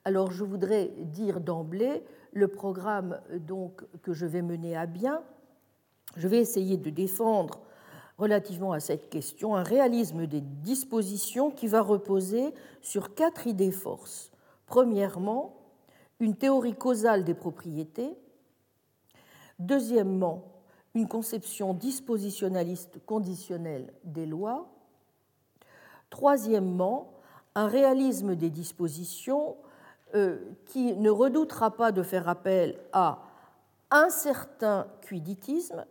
Alors je voudrais dire d'emblée le programme donc que je vais mener à bien. Je vais essayer de défendre relativement à cette question un réalisme des dispositions qui va reposer sur quatre idées forces. Premièrement, une théorie causale des propriétés, deuxièmement, une conception dispositionnaliste conditionnelle des lois, troisièmement, un réalisme des dispositions euh, qui ne redoutera pas de faire appel à un certain quiditisme,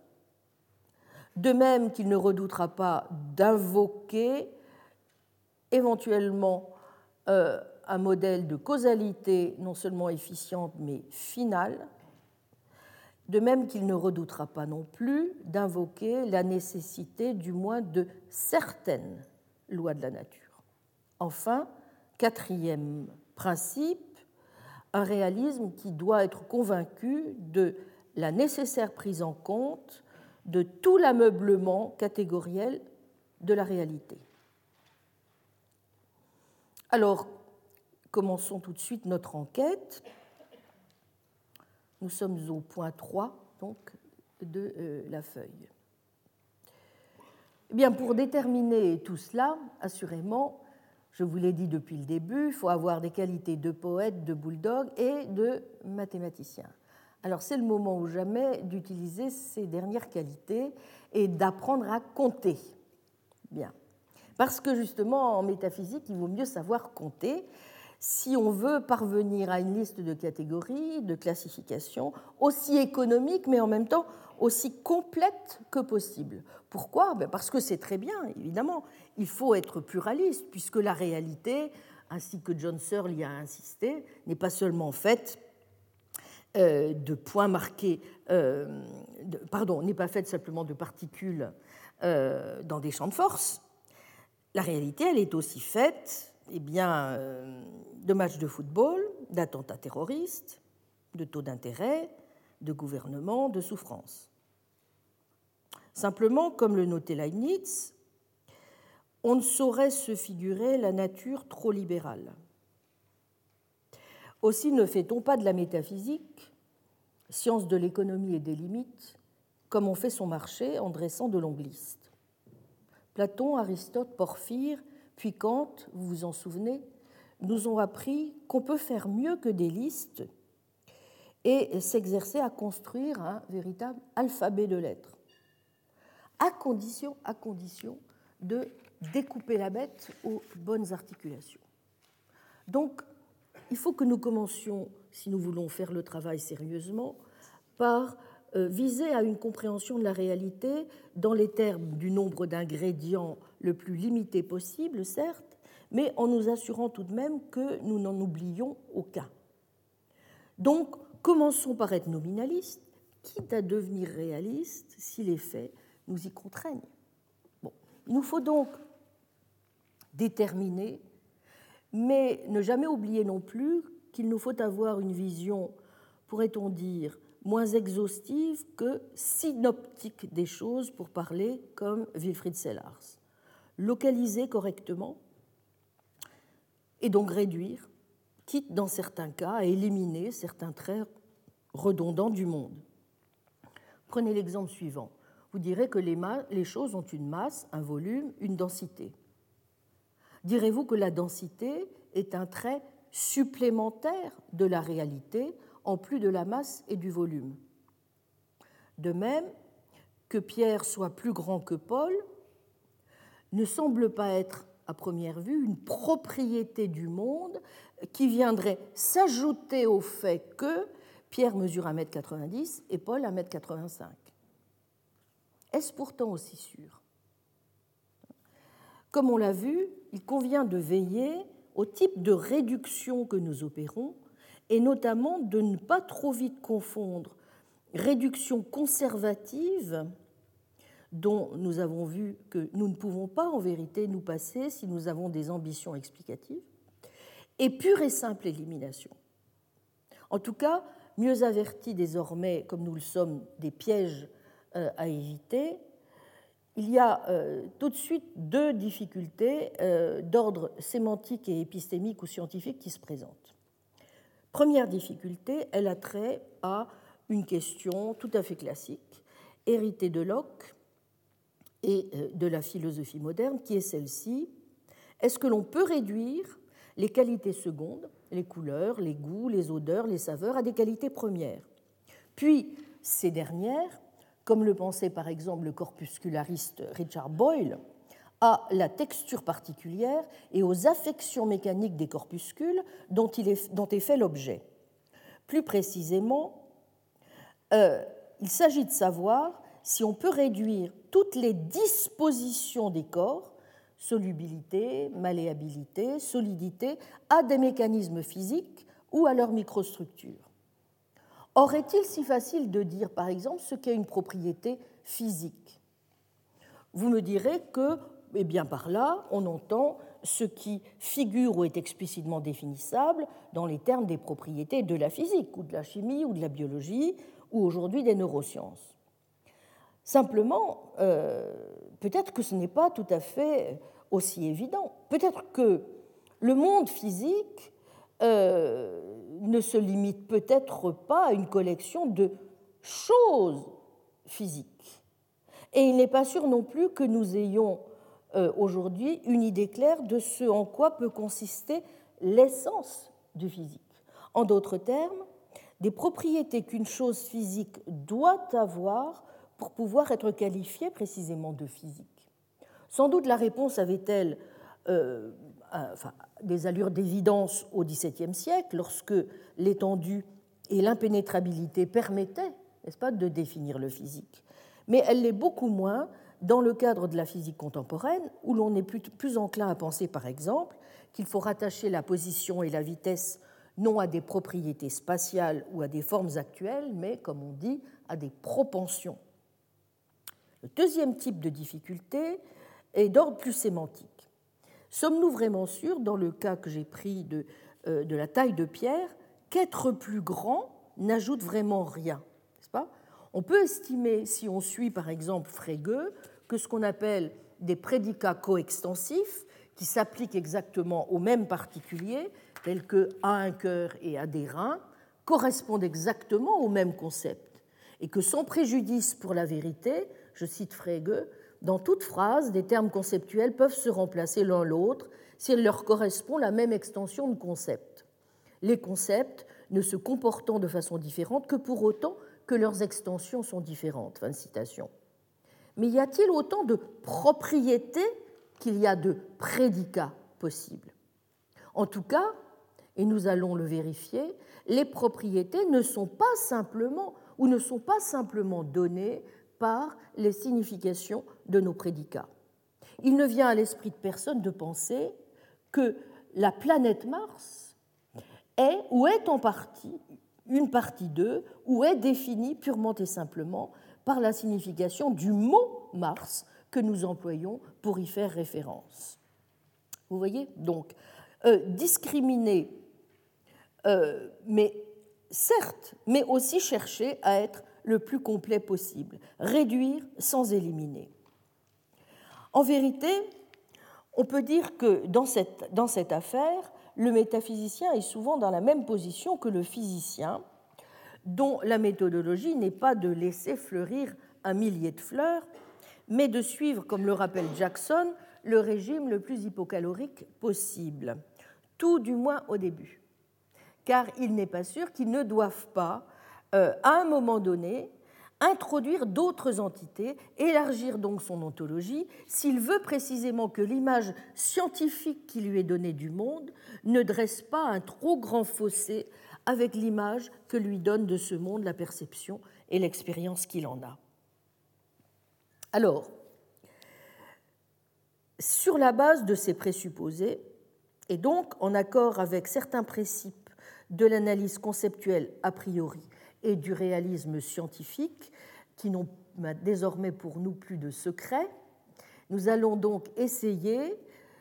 de même qu'il ne redoutera pas d'invoquer éventuellement euh, un modèle de causalité non seulement efficiente mais finale, de même qu'il ne redoutera pas non plus d'invoquer la nécessité du moins de certaines lois de la nature. Enfin, quatrième principe, un réalisme qui doit être convaincu de la nécessaire prise en compte de tout l'ameublement catégoriel de la réalité. Alors, Commençons tout de suite notre enquête. Nous sommes au point 3 donc, de euh, la feuille. Eh bien, pour déterminer tout cela, assurément, je vous l'ai dit depuis le début, il faut avoir des qualités de poète, de bulldog et de mathématicien. Alors c'est le moment ou jamais d'utiliser ces dernières qualités et d'apprendre à compter. Bien. Parce que justement, en métaphysique, il vaut mieux savoir compter si on veut parvenir à une liste de catégories, de classifications aussi économique, mais en même temps aussi complète que possible. Pourquoi? Ben, Parce que c'est très bien, évidemment. Il faut être pluraliste, puisque la réalité, ainsi que John Searle y a insisté, n'est pas seulement faite euh, de points marqués, euh, pardon, n'est pas faite simplement de particules euh, dans des champs de force. La réalité, elle est aussi faite eh bien, euh, de matchs de football, d'attentats terroristes, de taux d'intérêt, de gouvernement, de souffrance. Simplement, comme le notait Leibniz, on ne saurait se figurer la nature trop libérale. Aussi ne fait-on pas de la métaphysique, science de l'économie et des limites, comme on fait son marché en dressant de longues listes. Platon, Aristote, Porphyre puis Kant, vous vous en souvenez, nous ont appris qu'on peut faire mieux que des listes et s'exercer à construire un véritable alphabet de lettres, à condition, à condition de découper la bête aux bonnes articulations. Donc, il faut que nous commencions, si nous voulons faire le travail sérieusement, par euh, viser à une compréhension de la réalité dans les termes du nombre d'ingrédients le plus limité possible, certes, mais en nous assurant tout de même que nous n'en oublions aucun. Donc, commençons par être nominalistes, quitte à devenir réalistes si les faits nous y contraignent. Bon. Il nous faut donc déterminer, mais ne jamais oublier non plus qu'il nous faut avoir une vision, pourrait-on dire, moins exhaustive que synoptique des choses, pour parler comme Wilfried Sellars. Localiser correctement et donc réduire, quitte dans certains cas à éliminer certains traits redondants du monde. Prenez l'exemple suivant. Vous direz que les, les choses ont une masse, un volume, une densité. Direz-vous que la densité est un trait supplémentaire de la réalité en plus de la masse et du volume. De même, que Pierre soit plus grand que Paul ne semble pas être, à première vue, une propriété du monde qui viendrait s'ajouter au fait que Pierre mesure 1m90 et Paul 1m85. Est-ce pourtant aussi sûr? Comme on l'a vu, il convient de veiller au type de réduction que nous opérons et notamment de ne pas trop vite confondre réduction conservative, dont nous avons vu que nous ne pouvons pas en vérité nous passer si nous avons des ambitions explicatives, et pure et simple élimination. En tout cas, mieux avertis désormais, comme nous le sommes, des pièges euh, à éviter, il y a euh, tout de suite deux difficultés euh, d'ordre sémantique et épistémique ou scientifique qui se présentent. Première difficulté, elle a trait à une question tout à fait classique, héritée de Locke et euh, de la philosophie moderne, qui est celle-ci. Est-ce que l'on peut réduire les qualités secondes, les couleurs, les goûts, les odeurs, les saveurs, à des qualités premières? Puis, ces dernières, comme le pensait par exemple le corpusculariste Richard Boyle, à la texture particulière et aux affections mécaniques des corpuscules dont, il est, dont est fait l'objet. Plus précisément, euh, il s'agit de savoir si on peut réduire toutes les dispositions des corps, solubilité, malléabilité, solidité, à des mécanismes physiques ou à leur microstructure. Or, est-il si facile de dire, par exemple, ce qu'est une propriété physique? Vous me direz que et bien par là, on entend ce qui figure ou est explicitement définissable dans les termes des propriétés de la physique ou de la chimie ou de la biologie ou aujourd'hui des neurosciences. Simplement, euh, peut-être que ce n'est pas tout à fait aussi évident. Peut-être que le monde physique euh, ne se limite peut-être pas à une collection de choses physiques. Et il n'est pas sûr non plus que nous ayons aujourd'hui une idée claire de ce en quoi peut consister l'essence du physique. En d'autres termes, des propriétés qu'une chose physique doit avoir pour pouvoir être qualifiée précisément de physique. Sans doute la réponse avait-elle euh, des allures d'évidence au XVIIe siècle, lorsque l'étendue et l'impénétrabilité permettaient, n'est-ce pas, de définir le physique. Mais elle l'est beaucoup moins dans le cadre de la physique contemporaine, où l'on est plus, enclin à penser, par exemple, qu'il faut rattacher la position et la vitesse non à des propriétés spatiales ou à des formes actuelles, mais, comme on dit, à des propensions. Le deuxième type de difficulté est d'ordre plus sémantique. Sommes-nous vraiment sûrs, dans le cas que j'ai pris de, euh, de la taille de pierre, qu'être plus grand n'ajoute vraiment rien pas? On peut estimer, si on suit par exemple Frege, que ce qu'on appelle des prédicats coextensifs, qui s'appliquent exactement aux mêmes particuliers, tels que à un cœur et à des reins, correspondent exactement au même concept, et que sans préjudice pour la vérité, je cite Frege, dans toute phrase, des termes conceptuels peuvent se remplacer l'un l'autre si elle leur correspond la même extension de concepts. Les concepts ne se comportant de façon différente que pour autant que leurs extensions sont différentes. Fin de citation. Mais y a-t-il autant de propriétés qu'il y a de prédicats possibles? En tout cas, et nous allons le vérifier, les propriétés ne sont pas simplement ou ne sont pas simplement données par les significations de nos prédicats. Il ne vient à l'esprit de personne de penser que la planète Mars est ou est en partie une partie d'eux ou est définie purement et simplement par la signification du mot Mars que nous employons pour y faire référence. Vous voyez Donc, euh, discriminer, euh, mais certes, mais aussi chercher à être le plus complet possible, réduire sans éliminer. En vérité, on peut dire que dans cette, dans cette affaire, le métaphysicien est souvent dans la même position que le physicien, dont la méthodologie n'est pas de laisser fleurir un millier de fleurs, mais de suivre, comme le rappelle Jackson, le régime le plus hypocalorique possible, tout du moins au début. Car il n'est pas sûr qu'ils ne doivent pas, euh, à un moment donné, introduire d'autres entités, élargir donc son ontologie, s'il veut précisément que l'image scientifique qui lui est donnée du monde ne dresse pas un trop grand fossé avec l'image que lui donne de ce monde la perception et l'expérience qu'il en a. Alors, sur la base de ces présupposés, et donc en accord avec certains principes de l'analyse conceptuelle a priori et du réalisme scientifique, qui n'ont désormais pour nous plus de secret, nous allons donc essayer,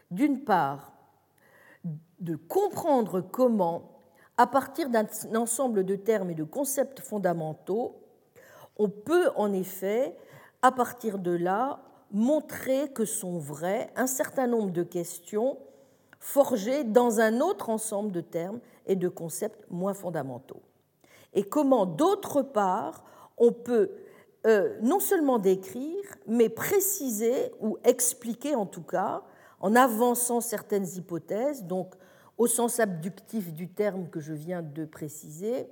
d'une part, de comprendre comment, à partir d'un ensemble de termes et de concepts fondamentaux, on peut en effet, à partir de là, montrer que sont vraies un certain nombre de questions forgées dans un autre ensemble de termes et de concepts moins fondamentaux. Et comment, d'autre part, on peut euh, non seulement décrire, mais préciser ou expliquer en tout cas, en avançant certaines hypothèses, donc au sens abductif du terme que je viens de préciser,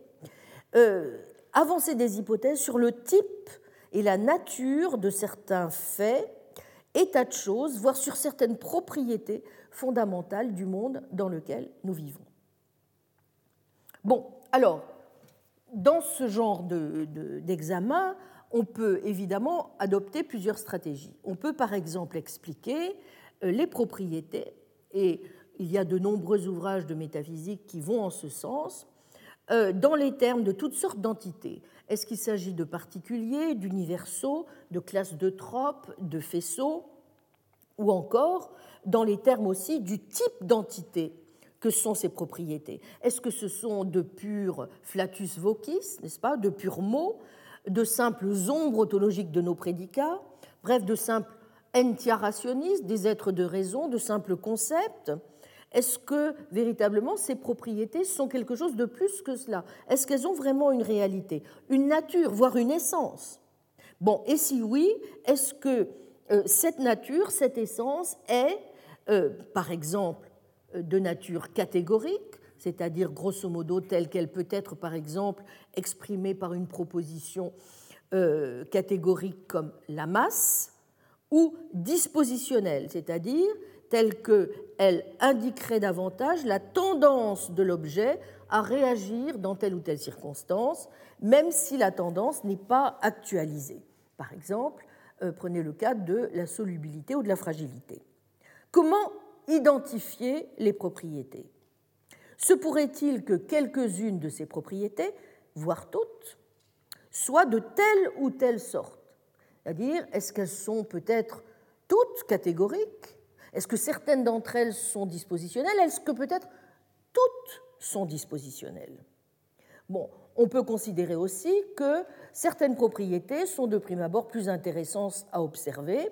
euh, avancer des hypothèses sur le type et la nature de certains faits, états de choses, voire sur certaines propriétés fondamentales du monde dans lequel nous vivons. Bon, alors, dans ce genre d'examen, on peut évidemment adopter plusieurs stratégies. On peut par exemple expliquer euh, les propriétés, et il y a de nombreux ouvrages de métaphysique qui vont en ce sens, euh, dans les termes de toutes sortes d'entités. Est-ce qu'il s'agit de particuliers, d'universaux, de classes de tropes, de faisceaux, ou encore dans les termes aussi du type d'entité que sont ces propriétés? Est-ce que ce sont de purs flatus vocis, n'est-ce pas, de purs mots, de simples ombres autologiques de nos prédicats, bref, de simples entiarationnistes, des êtres de raison, de simples concepts? Est-ce que véritablement ces propriétés sont quelque chose de plus que cela? Est-ce qu'elles ont vraiment une réalité, une nature, voire une essence? Bon, et si oui, est-ce que euh, cette nature, cette essence est, euh, par exemple, de nature catégorique, c'est-à-dire grosso modo telle qu'elle peut être par exemple exprimée par une proposition euh, catégorique comme la masse, ou dispositionnelle, c'est-à-dire telle qu'elle indiquerait davantage la tendance de l'objet à réagir dans telle ou telle circonstance, même si la tendance n'est pas actualisée. Par exemple, euh, prenez le cas de la solubilité ou de la fragilité. Comment identifier les propriétés? Se pourrait-il que quelques-unes de ces propriétés, voire toutes, soient de telle ou telle sorte? C'est-à-dire, est-ce qu'elles sont peut-être toutes catégoriques Est-ce que certaines d'entre elles sont dispositionnelles? Est-ce que peut-être toutes sont dispositionnelles? On peut considérer aussi que certaines propriétés sont de prime abord plus intéressantes à observer.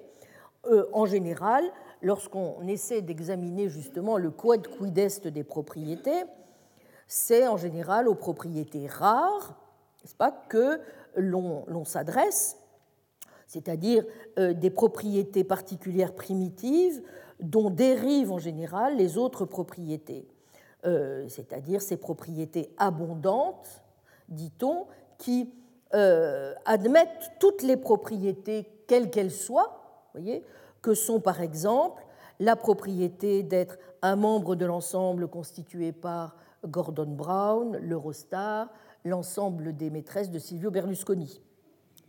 Euh, en général, lorsqu'on essaie d'examiner justement le quod quid est des propriétés, c'est en général aux propriétés rares, n'est-ce pas, que l'on s'adresse, c'est-à-dire euh, des propriétés particulières primitives dont dérivent en général les autres propriétés, euh, c'est-à-dire ces propriétés abondantes, dit-on, qui euh, admettent toutes les propriétés, quelles qu'elles soient, voyez, que sont par exemple la propriété d'être un membre de l'ensemble constitué par Gordon Brown, l'Eurostar, l'ensemble des maîtresses de Silvio Berlusconi.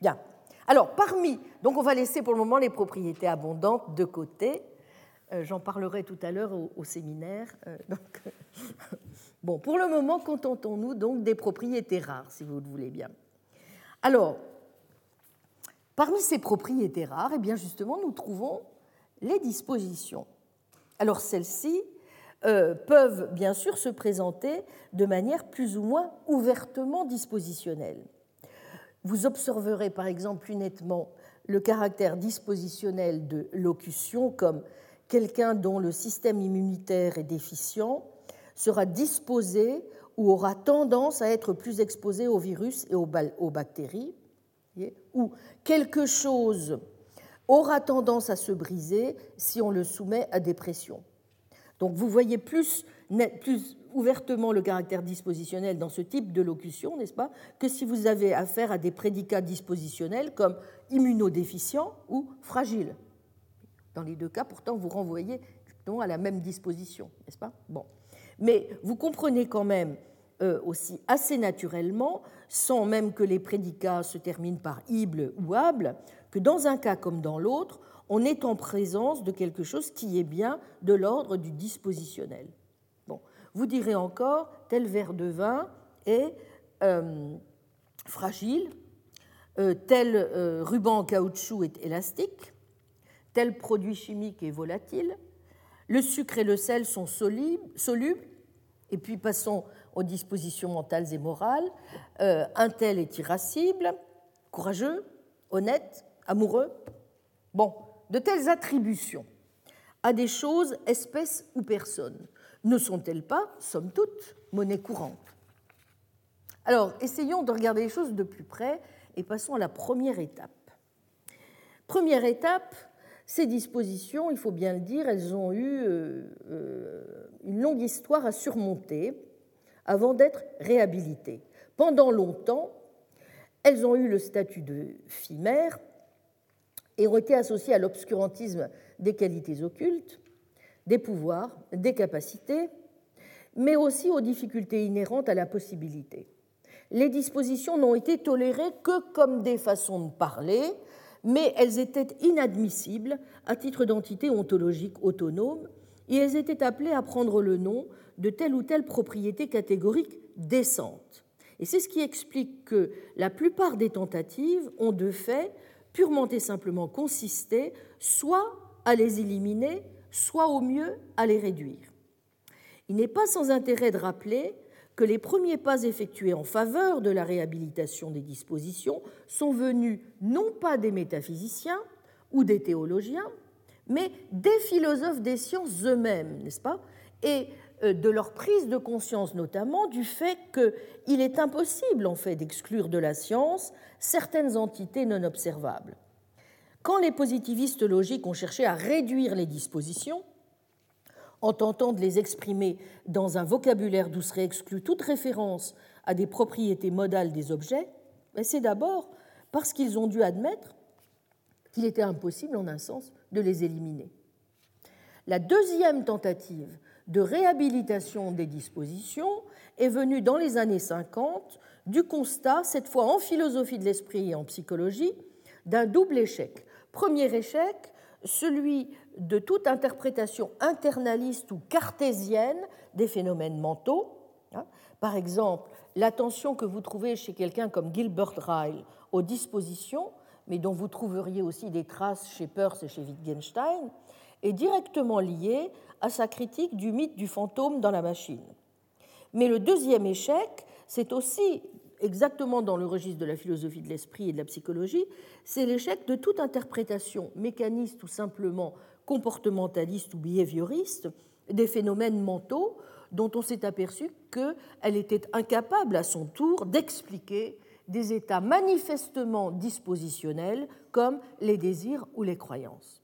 Bien. Alors, parmi, donc on va laisser pour le moment les propriétés abondantes de côté. Euh, j'en parlerai tout à l'heure au, séminaire. Euh, <laughs> bon, pour le moment, contentons-nous donc des propriétés rares, si vous le voulez bien. Alors, parmi ces propriétés rares, eh bien justement, nous trouvons les dispositions. Alors, celles-ci euh, peuvent bien sûr se présenter de manière plus ou moins ouvertement dispositionnelle. Vous observerez par exemple plus nettement le caractère dispositionnel de locution comme quelqu'un dont le système immunitaire est déficient sera disposé ou aura tendance à être plus exposé aux virus et aux bactéries, ou quelque chose aura tendance à se briser si on le soumet à des pressions. Donc vous voyez plus, plus ouvertement le caractère dispositionnel dans ce type de locution, n'est-ce pas, que si vous avez affaire à des prédicats dispositionnels comme immunodéficient ou fragile. Dans les deux cas, pourtant, vous renvoyez à la même disposition, n'est-ce pas? Bon. Mais vous comprenez quand même euh, aussi assez naturellement, sans même que les prédicats se terminent par ible ou able, que dans un cas comme dans l'autre, on est en présence de quelque chose qui est bien de l'ordre du dispositionnel. Vous direz encore, tel verre de vin est euh, fragile, euh, tel ruban en caoutchouc est élastique, tel produit chimique est volatile, le sucre et le sel sont solubles, et puis passons aux dispositions mentales et morales. un tel est irascible, courageux, honnête, amoureux. Bon, de telles attributions à des choses, espèces ou personnes ne sont-elles pas, somme toute, monnaie courante? Alors, essayons de regarder les choses de plus près et passons à la première étape. Première étape, ces dispositions, il faut bien le dire, elles ont eu euh, euh, une longue histoire à surmonter avant d'être réhabilitées. Pendant longtemps, elles ont eu le statut de chimères et ont été associées à l'obscurantisme des qualités occultes, des pouvoirs, des capacités, mais aussi aux difficultés inhérentes à la possibilité. Les dispositions n'ont été tolérées que comme des façons de parler, mais elles étaient inadmissibles à titre d'entité ontologique autonome et elles étaient appelées à prendre le nom de telle ou telle propriété catégorique décente. Et c'est ce qui explique que la plupart des tentatives ont de fait purement et simplement consisté soit à les éliminer, soit au mieux à les réduire. Il n'est pas sans intérêt de rappeler que les premiers pas effectués en faveur de la réhabilitation des dispositions sont venus non pas des métaphysiciens ou des théologiens, mais des philosophes des sciences eux-mêmes, n'est-ce pas? Et euh, de leur prise de conscience notamment du fait qu'il est impossible en fait d'exclure de la science certaines entités non observables. Quand les positivistes logiques ont cherché à réduire les dispositions, en tentant de les exprimer dans un vocabulaire d'où serait exclue toute référence à des propriétés modales des objets, ben, c'est d'abord parce qu'ils ont dû admettre qu'il était impossible, en un sens, de les éliminer. La deuxième tentative de réhabilitation des dispositions est venue dans les années 50 du constat, cette fois en philosophie de l'esprit et en psychologie, d'un double échec. Premier échec, celui de toute interprétation internaliste ou cartésienne des phénomènes mentaux. Hein. Par exemple, l'attention que vous trouvez chez quelqu'un comme Gilbert Ryle aux dispositions, mais dont vous trouveriez aussi des traces chez Peirce et chez Wittgenstein, est directement liée à sa critique du mythe du fantôme dans la machine. Mais le deuxième échec, c'est aussi exactement dans le registre de la philosophie de l'esprit et de la psychologie, c'est l'échec de toute interprétation mécaniste ou simplement comportementaliste ou behavioriste des phénomènes mentaux dont on s'est aperçu qu'elle était incapable à son tour d'expliquer des états manifestement dispositionnels comme les désirs ou les croyances.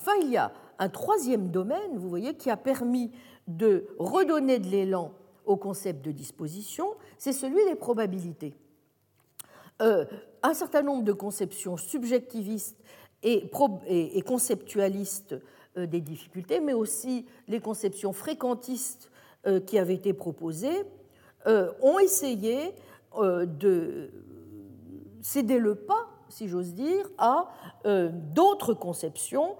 Enfin, il y a un troisième domaine, vous voyez, qui a permis de redonner de l'élan au concept de disposition, c'est celui des probabilités. Euh, un certain nombre de conceptions subjectivistes et, conceptualistes euh, des difficultés, mais aussi les conceptions fréquentistes euh, qui avaient été proposées, ont essayé de céder le pas, si j'ose dire, à d'autres conceptions,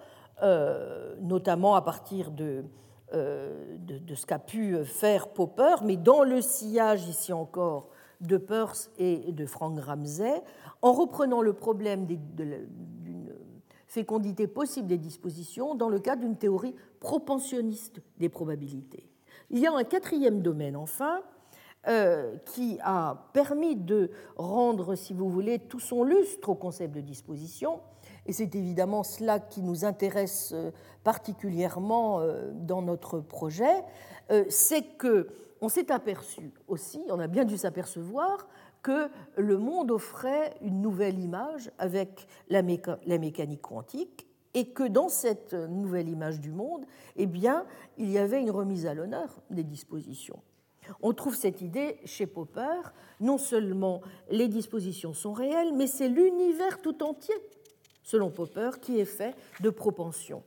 notamment à partir de, de ce qu'a pu faire Popper, mais dans le sillage ici encore de Peirce et de Frank Ramsey, en reprenant le problème d'une fécondité possible des dispositions dans le cadre d'une théorie propensionniste des probabilités. Il y a un quatrième domaine, enfin, euh, qui a permis de rendre, si vous voulez, tout son lustre au concept de disposition, et c'est évidemment cela qui nous intéresse euh, particulièrement euh, dans notre projet, c'est que on s'est aperçu aussi, on a bien dû s'apercevoir, que le monde offrait une nouvelle image avec la, mécanique quantique et que dans cette nouvelle image du monde, eh bien, il y avait une remise à l'honneur des dispositions. On trouve cette idée chez Popper, non seulement les dispositions sont réelles, mais c'est l'univers tout entier, selon Popper, qui est fait de propensions.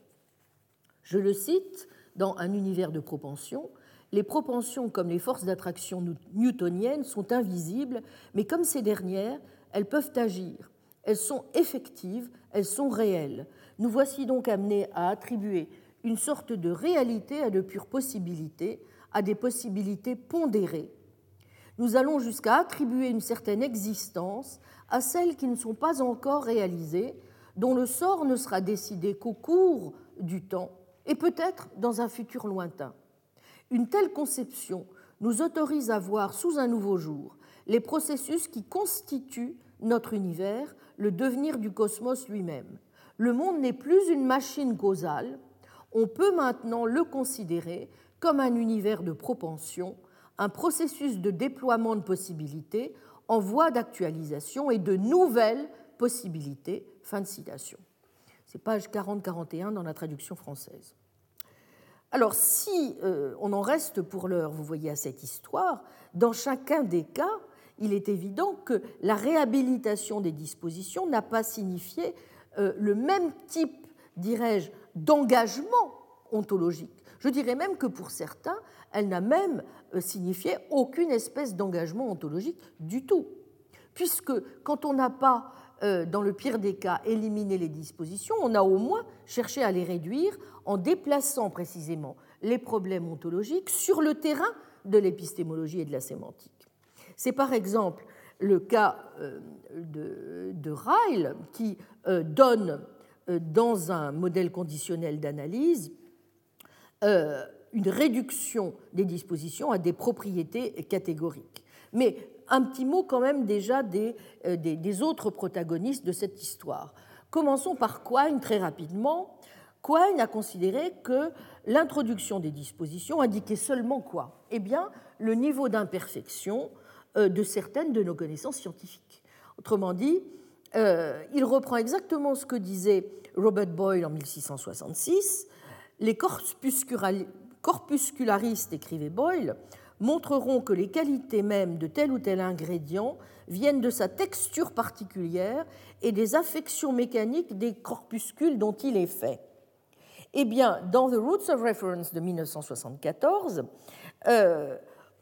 Je le cite, dans un univers de propensions, les propensions comme les forces d'attraction newtoniennes sont invisibles, mais comme ces dernières, elles peuvent agir. Elles sont effectives, elles sont réelles. Nous voici donc amenés à attribuer une sorte de réalité à de pures possibilités, à des possibilités pondérées. Nous allons jusqu'à attribuer une certaine existence à celles qui ne sont pas encore réalisées, dont le sort ne sera décidé qu'au cours du temps et peut-être dans un futur lointain. Une telle conception nous autorise à voir sous un nouveau jour les processus qui constituent notre univers, le devenir du cosmos lui-même. Le monde n'est plus une machine causale, on peut maintenant le considérer comme un univers de propension, un processus de déploiement de possibilités en voie d'actualisation et de nouvelles possibilités. Fin de citation. C'est page 40-41 dans la traduction française. Alors si euh, on en reste pour l'heure, vous voyez, à cette histoire, dans chacun des cas, il est évident que la réhabilitation des dispositions n'a pas signifié euh, le même type, dirais-je, d'engagement ontologique. Je dirais même que pour certains, elle n'a même euh, signifié aucune espèce d'engagement ontologique du tout. Puisque quand on n'a pas euh, dans le pire des cas, éliminer les dispositions, on a au moins cherché à les réduire en déplaçant précisément les problèmes ontologiques sur le terrain de l'épistémologie et de la sémantique. C'est par exemple le cas euh, de, Ryle qui euh, donne dans un modèle conditionnel d'analyse une réduction des dispositions à des propriétés catégoriques. Mais un petit mot quand même déjà euh, des, autres protagonistes de cette histoire. Commençons par Quine très rapidement. Quine a considéré que l'introduction des dispositions indiquait seulement quoi? Eh bien, le niveau d'imperfection euh, de certaines de nos connaissances scientifiques. Autrement dit, euh, il reprend exactement ce que disait Robert Boyle en 1666. Les corpuscularistes, écrivait Boyle, montreront que les qualités mêmes de tel ou tel ingrédient viennent de sa texture particulière et des affections mécaniques des corpuscules dont il est fait. Eh bien, dans The Roots of Reference de 1974, euh,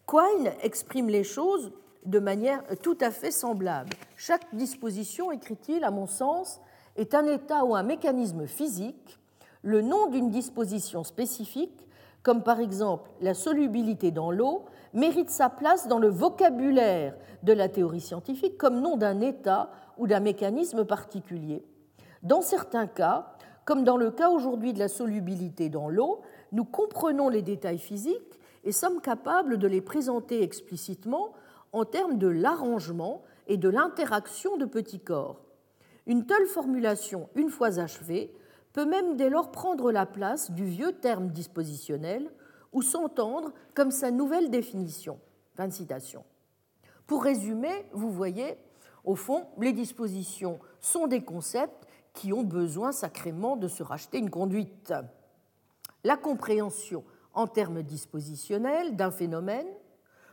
Quine exprime les choses de manière tout à fait semblable. Chaque disposition, écrit-il, à mon sens, est un état ou un mécanisme physique, le nom d'une disposition spécifique comme par exemple la solubilité dans l'eau, mérite sa place dans le vocabulaire de la théorie scientifique comme nom d'un état ou d'un mécanisme particulier. Dans certains cas, comme dans le cas aujourd'hui de la solubilité dans l'eau, nous comprenons les détails physiques et sommes capables de les présenter explicitement en termes de l'arrangement et de l'interaction de petits corps. Une telle formulation, une fois achevée, peut même dès lors prendre la place du vieux terme dispositionnel ou s'entendre comme sa nouvelle définition. Fin de citation. Pour résumer, vous voyez, au fond, les dispositions sont des concepts qui ont besoin sacrément de se racheter une conduite. La compréhension en termes dispositionnels d'un phénomène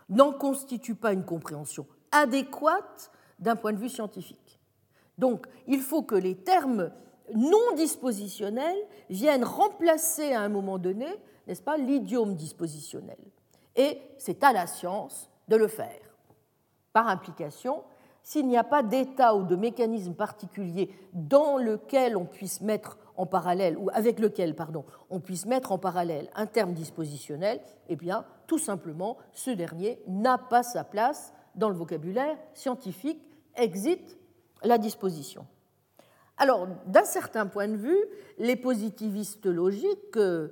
n'en constitue pas une compréhension adéquate d'un point de vue scientifique. Donc, il faut que les termes non dispositionnels viennent remplacer à un moment donné, n'est-ce pas, l'idiome dispositionnel. Et c'est à la science de le faire. Par implication, s'il n'y a pas d'état ou de mécanisme particulier dans lequel on puisse mettre en parallèle, ou avec lequel, pardon, on puisse mettre en parallèle un terme dispositionnel, eh bien, tout simplement, ce dernier n'a pas sa place dans le vocabulaire scientifique, exit la disposition. Alors, d'un certain point de vue, les positivistes logiques, euh,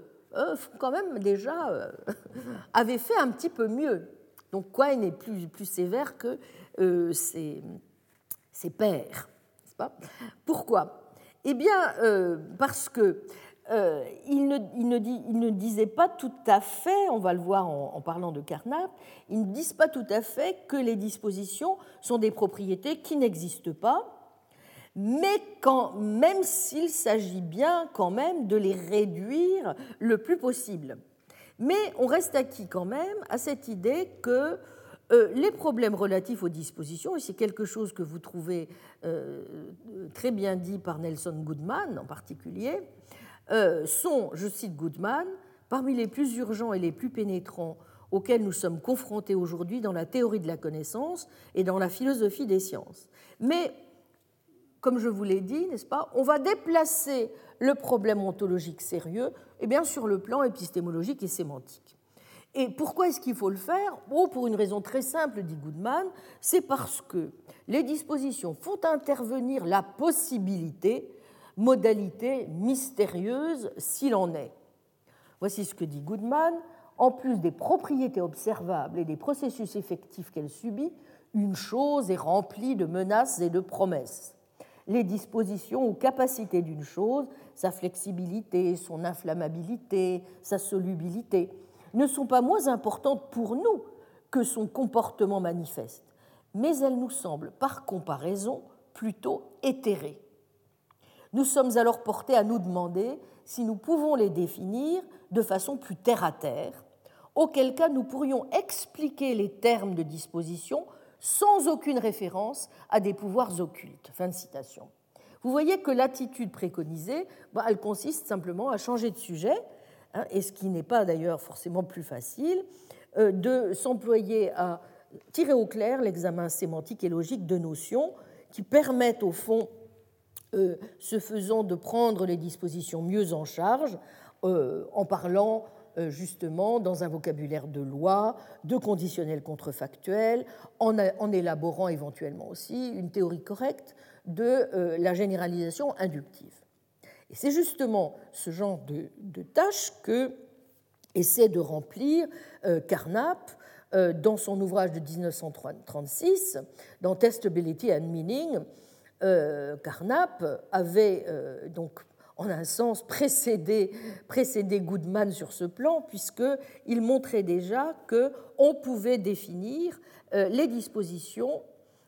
quand même déjà, euh, <laughs> avaient fait un petit peu mieux. Donc, Quine est plus, plus sévère que euh, ses, ses, pairs. Pas? Pourquoi? Eh bien, euh, parce que euh, il, ne, il, ne, disait pas tout à fait, on va le voir en, en, parlant de Carnap, ils ne disent pas tout à fait que les dispositions sont des propriétés qui n'existent pas, mais quand, même s'il s'agit bien quand même de les réduire le plus possible. Mais on reste acquis quand même à cette idée que euh, les problèmes relatifs aux dispositions, et c'est quelque chose que vous trouvez euh, très bien dit par Nelson Goodman en particulier, euh, sont, je cite Goodman, parmi les plus urgents et les plus pénétrants auxquels nous sommes confrontés aujourd'hui dans la théorie de la connaissance et dans la philosophie des sciences. Mais, comme je vous l'ai dit, n'est-ce pas, on va déplacer le problème ontologique sérieux eh bien, sur le plan épistémologique et sémantique. Et pourquoi est-ce qu'il faut le faire? Oh, Pour une raison très simple, dit Goodman, c'est parce que les dispositions font intervenir la possibilité, modalité mystérieuse s'il en est. Voici ce que dit Goodman. En plus des propriétés observables et des processus effectifs qu'elle subit, une chose est remplie de menaces et de promesses. Les dispositions ou capacités d'une chose, sa flexibilité, son inflammabilité, sa solubilité, ne sont pas moins importantes pour nous que son comportement manifeste, mais elles nous semblent par comparaison plutôt éthérées. Nous sommes alors portés à nous demander si nous pouvons les définir de façon plus terre-à-terre, auquel cas nous pourrions expliquer les termes de disposition sans aucune référence à des pouvoirs occultes. Fin de citation. Vous voyez que l'attitude préconisée, bah, elle consiste simplement à changer de sujet Hein, et ce qui n'est pas d'ailleurs forcément plus facile, euh, de s'employer à tirer au clair l'examen sémantique et logique de notions qui permettent au fond, euh, ce faisant, de prendre les dispositions mieux en charge euh, en parlant justement dans un vocabulaire de loi, de conditionnel contrefactuel, en, élaborant éventuellement aussi une théorie correcte de la généralisation inductive. Et c'est justement ce genre de, de tâche que essaie de remplir euh, Carnap euh, dans son ouvrage de 1936, dans Testability and Meaning. Euh, Carnap avait donc en un sens précédé, Goodman sur ce plan, puisqu'il montrait déjà qu'on pouvait définir les dispositions,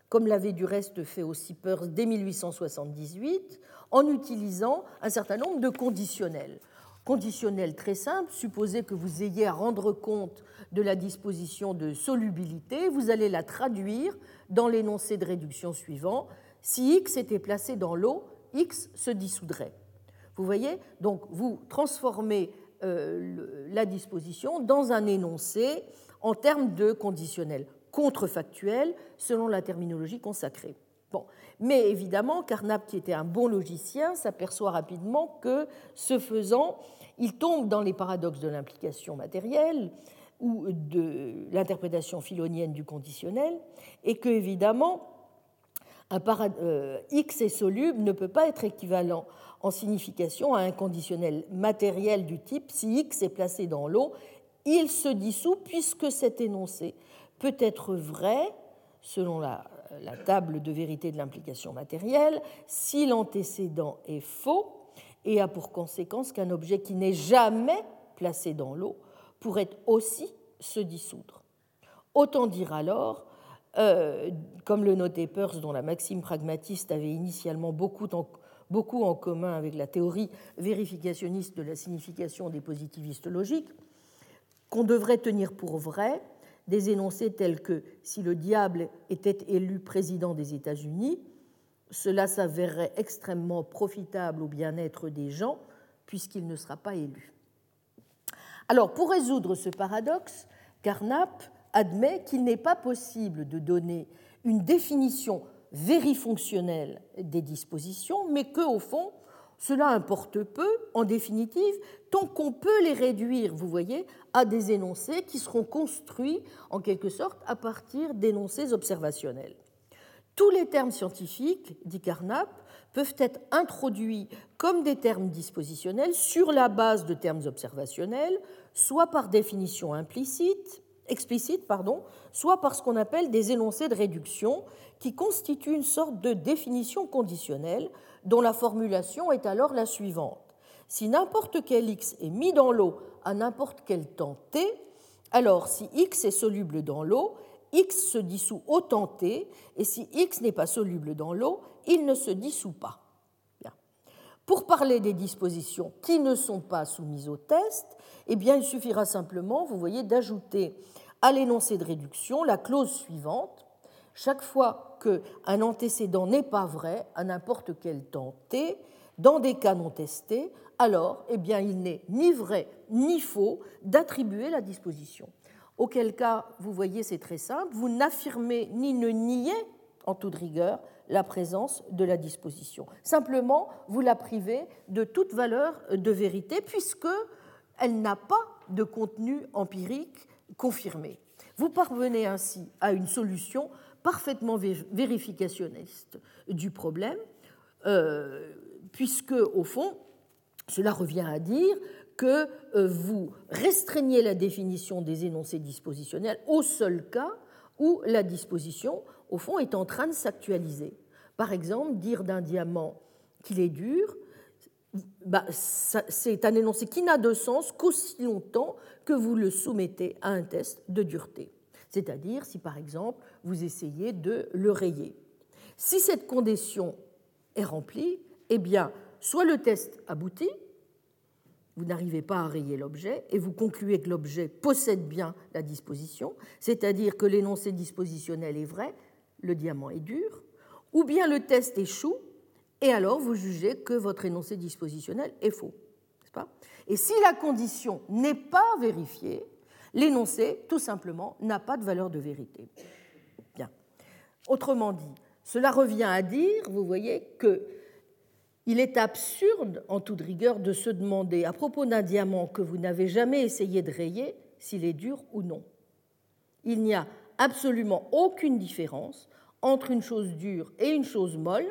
comme l'avait du reste fait aussi Peirce dès 1878, en utilisant un certain nombre de conditionnels. Conditionnels très simples, supposez que vous ayez à rendre compte de la disposition de solubilité, vous allez la traduire dans l'énoncé de réduction suivant. Si X était placé dans l'eau, X se dissoudrait. Vous voyez Donc vous transformez euh, la disposition dans un énoncé en termes de conditionnel contrefactuel selon la terminologie consacrée. Mais évidemment, Carnap, qui était un bon logicien, s'aperçoit rapidement que, ce faisant, il tombe dans les paradoxes de l'implication matérielle ou de l'interprétation philonienne du conditionnel, et que, évidemment, un euh, X est soluble ne peut pas être équivalent en signification à un conditionnel matériel du type si X est placé dans l'eau, il se dissout puisque cet énoncé peut être vrai selon la table de vérité de l'implication matérielle si l'antécédent est faux et a pour conséquence qu'un objet qui n'est jamais placé dans l'eau pourrait aussi se dissoudre. Autant dire alors, euh, comme le notait Peirce, dont la maxime pragmatiste avait initialement beaucoup, beaucoup en commun avec la théorie vérificationniste de la signification des positivistes logiques, qu'on devrait tenir pour vrai des énoncés tels que si le diable était élu président des États-Unis, cela s'avérerait extrêmement profitable au bien-être des gens puisqu'il ne sera pas élu. Alors, pour résoudre ce paradoxe, Carnap admet qu'il n'est pas possible de donner une définition vérifonctionnelle des dispositions, mais qu'au fond, cela importe peu, en définitive, tant qu'on peut les réduire, vous voyez, à des énoncés qui seront construits en quelque sorte à partir d'énoncés observationnels. Tous les termes scientifiques, dit Carnap, peuvent être introduits comme des termes dispositionnels sur la base de termes observationnels, soit par définition implicite, explicite, pardon, soit par ce qu'on appelle des énoncés de réduction, qui constituent une sorte de définition conditionnelle dont la formulation est alors la suivante. Si n'importe quel x est mis dans l'eau à n'importe quel temps t, alors si x est soluble dans l'eau, x se dissout au temps t, et si x n'est pas soluble dans l'eau, il ne se dissout pas. Pour parler des dispositions qui ne sont pas soumises au test, eh il suffira simplement, vous voyez, d'ajouter à l'énoncé de réduction la clause suivante. Chaque fois qu'un antécédent n'est pas vrai à n'importe quel temps t, dans des cas non testés, alors eh bien, il n'est ni vrai ni faux d'attribuer la disposition. Auquel cas, vous voyez, c'est très simple, vous n'affirmez ni ne niez, en toute rigueur, la présence de la disposition. Simplement, vous la privez de toute valeur de vérité, puisque elle n'a pas de contenu empirique confirmé. Vous parvenez ainsi à une solution parfaitement vérificationniste du problème, euh, puisque, au fond, cela revient à dire que euh, vous restreignez la définition des énoncés dispositionnels au seul cas où la disposition, au fond, est en train de s'actualiser. Par exemple, dire d'un diamant qu'il est dur, bah, c'est un énoncé qui n'a de sens qu'aussi longtemps que vous le soumettez à un test de dureté. C'est-à-dire si, par exemple, vous essayez de le rayer. Si cette condition est remplie, eh bien, soit le test aboutit, vous n'arrivez pas à rayer l'objet et vous concluez que l'objet possède bien la disposition, c'est-à-dire que l'énoncé dispositionnel est vrai, le diamant est dur, ou bien le test échoue et alors vous jugez que votre énoncé dispositionnel est faux. Pas? Et si la condition n'est pas vérifiée, l'énoncé, tout simplement, n'a pas de valeur de vérité. Bien. Autrement dit, cela revient à dire, vous voyez, que il est absurde, en toute rigueur, de se demander à propos d'un diamant que vous n'avez jamais essayé de rayer s'il est dur ou non. Il n'y a absolument aucune différence entre une chose dure et une chose molle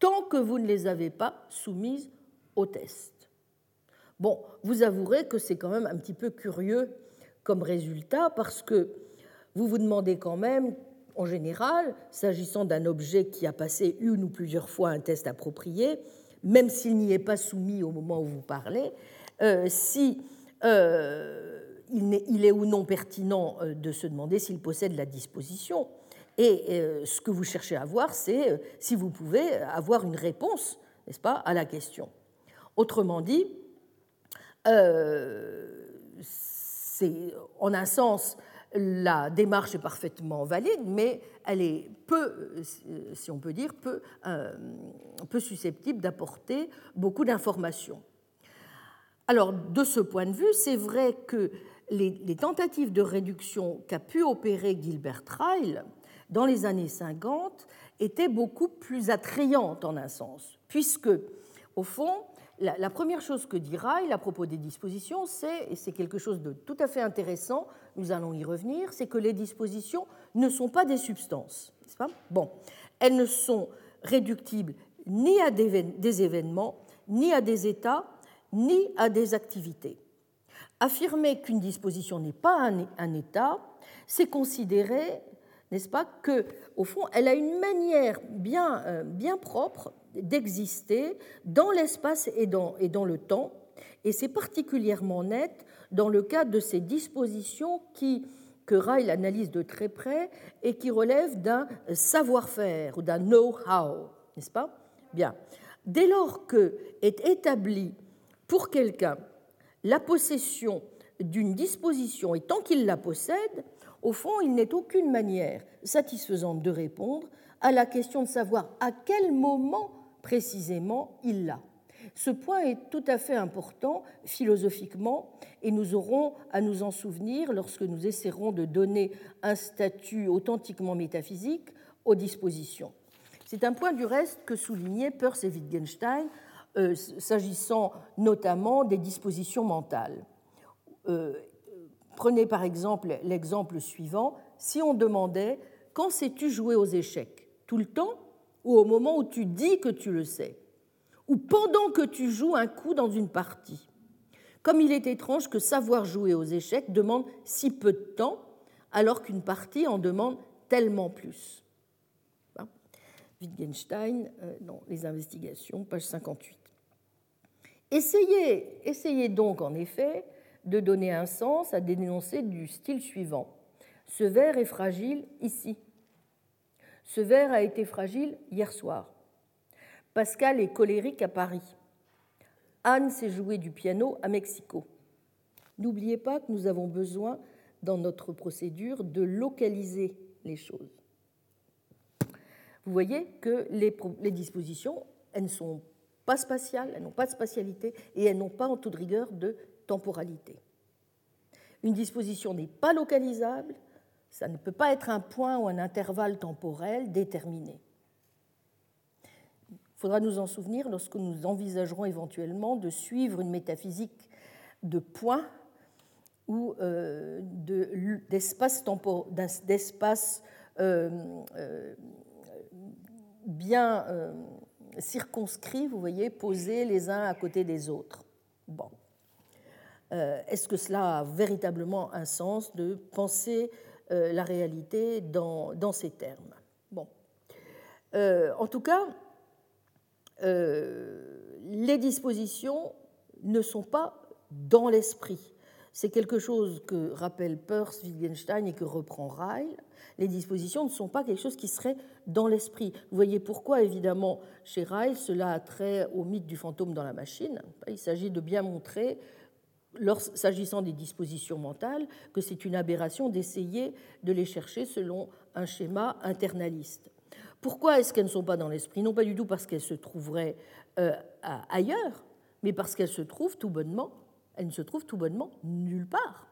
tant que vous ne les avez pas soumises au test. Bon, vous avouerez que c'est quand même un petit peu curieux comme résultat parce que vous vous demandez quand même, en général, s'agissant d'un objet qui a passé une ou plusieurs fois un test approprié, même s'il n'y est pas soumis au moment où vous parlez, euh, si euh, il, est, ou non pertinent euh, de se demander s'il possède la disposition. Et ce que vous cherchez à voir, c'est si vous pouvez avoir une réponse, n'est-ce pas, à la question. Autrement dit, en un sens la démarche est parfaitement valide, mais elle est peu, si on peut dire, peu, euh, peu susceptible d'apporter beaucoup d'informations. Alors, de ce point de vue, c'est vrai que les, tentatives de réduction qu'a pu opérer Gilbert Ryle dans les années 50 étaient beaucoup plus attrayantes en un sens, puisque, au fond, la, première chose que dit Ryle à propos des dispositions, c'est, et c'est quelque chose de tout à fait intéressant, nous allons y revenir, c'est que les dispositions ne sont pas des substances. Pas? Bon, elles ne sont réductibles ni à des événements, ni à des états, ni à des activités. Affirmer qu'une disposition n'est pas un, état, c'est considérer, n'est-ce pas, que au fond, elle a une manière bien, euh, bien propre d'exister dans l'espace et dans, et dans le temps, et c'est particulièrement net dans le cas de ces dispositions qui, que Ryle analyse de très près et qui relèvent d'un savoir-faire ou d'un know-how, n'est-ce pas? Bien. dès lors que est établie pour quelqu'un la possession d'une disposition et tant qu'il la possède, au fond, il n'est aucune manière satisfaisante de répondre à la question de savoir à quel moment précisément il l'a. Ce point est tout à fait important philosophiquement et nous aurons à nous en souvenir lorsque nous essaierons de donner un statut authentiquement métaphysique aux dispositions. C'est un point du reste que soulignaient Peirce et Wittgenstein euh, s'agissant notamment des dispositions mentales. Euh, prenez par exemple l'exemple suivant. Si on demandait quand sais-tu jouer aux échecs? Tout le temps ou au moment où tu dis que tu le sais Ou pendant que tu joues un coup dans une partie Comme il est étrange que savoir jouer aux échecs demande si peu de temps alors qu'une partie en demande tellement plus. Wittgenstein euh, dans Les investigations, page 58. Essayez, essayez donc en effet de donner un sens à des dénoncés du style suivant. Ce verre est fragile ici. Ce verre a été fragile hier soir. Pascal est colérique à Paris. Anne s'est jouée du piano à Mexico. N'oubliez pas que nous avons besoin, dans notre procédure, de localiser les choses. Vous voyez que les, les dispositions, elles ne sont pas spatiales, elles n'ont pas de spatialité et elles n'ont pas en toute rigueur de temporalité. Une disposition n'est pas localisable, ça ne peut pas être un point ou un intervalle temporel déterminé. Il faudra nous en souvenir lorsque nous envisagerons éventuellement de suivre une métaphysique de points ou euh, d'espace euh, euh, bien circonscrits, vous voyez, posés les uns à côté des autres. Bon. Est-ce que cela a véritablement un sens de penser la réalité dans, ces termes Bon. en tout cas, les dispositions ne sont pas dans l'esprit. C'est quelque chose que rappelle Peirce, Wittgenstein et que reprend Ryle. Les dispositions ne sont pas quelque chose qui serait dans l'esprit. Vous voyez pourquoi, évidemment, chez Ryle, cela a trait au mythe du fantôme dans la machine. Il s'agit de bien montrer, s'agissant des dispositions mentales, que c'est une aberration d'essayer de les chercher selon un schéma internaliste. Pourquoi est-ce qu'elles ne sont pas dans l'esprit? Non pas du tout parce qu'elles se trouveraient euh, ailleurs, mais parce qu'elles se trouvent tout bonnement elle ne se trouve tout bonnement nulle part.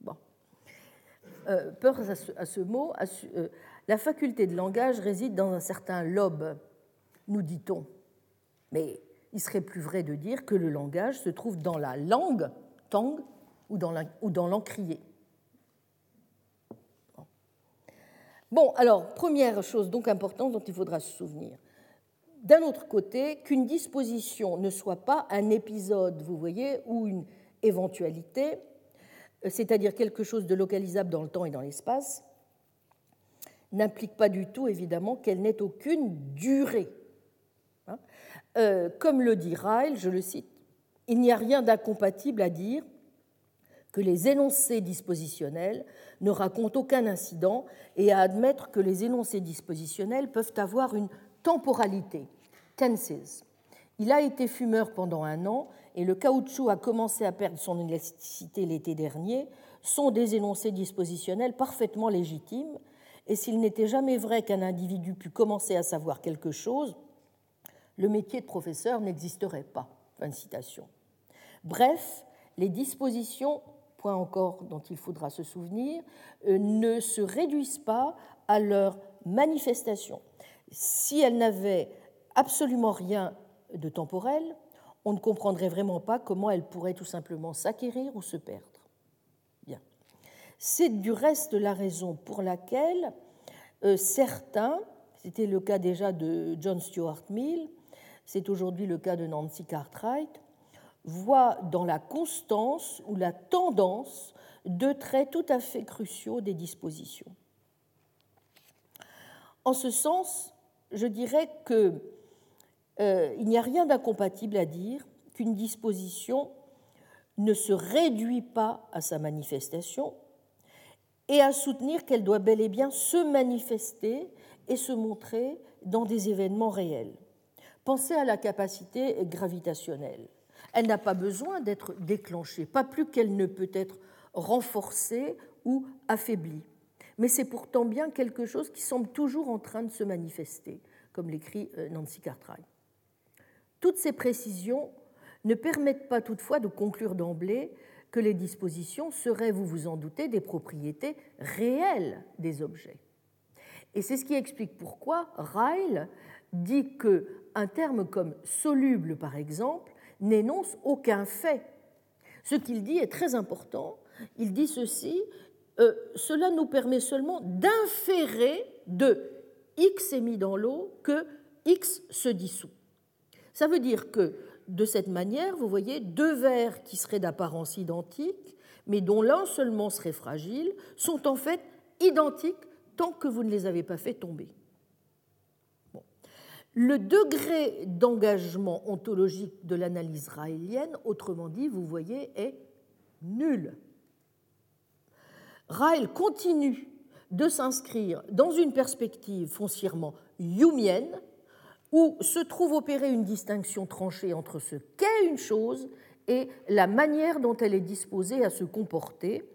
Bon. Euh, peur à ce, mot, euh, la faculté de langage réside dans un certain lobe, nous dit-on. Mais il serait plus vrai de dire que le langage se trouve dans la langue, tang, ou dans l'encrier. Bon, alors, première chose donc importante dont il faudra se souvenir d'un autre côté, qu'une disposition ne soit pas un épisode, vous voyez, ou une éventualité, euh, c'est-à-dire quelque chose de localisable dans le temps et dans l'espace, n'implique pas du tout, évidemment, qu'elle n'ait aucune durée. Euh, comme le dit Ryle, je le cite, il n'y a rien d'incompatible à dire que les énoncés dispositionnels ne racontent aucun incident et à admettre que les énoncés dispositionnels peuvent avoir une temporalité tenses. Il a été fumeur pendant un an et le caoutchouc a commencé à perdre son élasticité l'été dernier, sont des énoncés dispositionnels parfaitement légitimes, et s'il n'était jamais vrai qu'un individu pût commencer à savoir quelque chose, le métier de professeur n'existerait pas. Fin citation. Bref, les dispositions, point encore dont il faudra se souvenir, euh, ne se réduisent pas à leur manifestation. Si elles n'avaient absolument rien de temporel, on ne comprendrait vraiment pas comment elle pourrait tout simplement s'acquérir ou se perdre. Bien. C'est du reste la raison pour laquelle euh, certains, c'était le cas déjà de John Stuart Mill, c'est aujourd'hui le cas de Nancy Cartwright, voient dans la constance ou la tendance deux traits tout à fait cruciaux des dispositions. En ce sens, je dirais que euh, n'y a rien d'incompatible à dire qu'une disposition ne se réduit pas à sa manifestation et à soutenir qu'elle doit bel et bien se manifester et se montrer dans des événements réels. Pensez à la capacité gravitationnelle. Elle n'a pas besoin d'être déclenchée, pas plus qu'elle ne peut être renforcée ou affaiblie. Mais c'est pourtant bien quelque chose qui semble toujours en train de se manifester, comme l'écrit euh, Nancy Cartwright. Toutes ces précisions ne permettent pas toutefois de conclure d'emblée que les dispositions seraient, vous vous en doutez, des propriétés réelles des objets. Et c'est ce qui explique pourquoi Ryle dit qu'un terme comme soluble, par exemple, n'énonce aucun fait. Ce qu'il dit est très important. Il dit ceci, euh, cela nous permet seulement d'inférer de X émis dans l'eau que X se dissout. Ça veut dire que de cette manière, vous voyez, deux verres qui seraient d'apparence identique, mais dont l'un seulement serait fragile, sont en fait identiques tant que vous ne les avez pas fait tomber. Le degré d'engagement ontologique de l'analyse raélienne, autrement dit, vous voyez, est nul. Raël continue de s'inscrire dans une perspective foncièrement humienne, où se trouve opérée une distinction tranchée entre ce qu'est une chose et la manière dont elle est disposée à se comporter,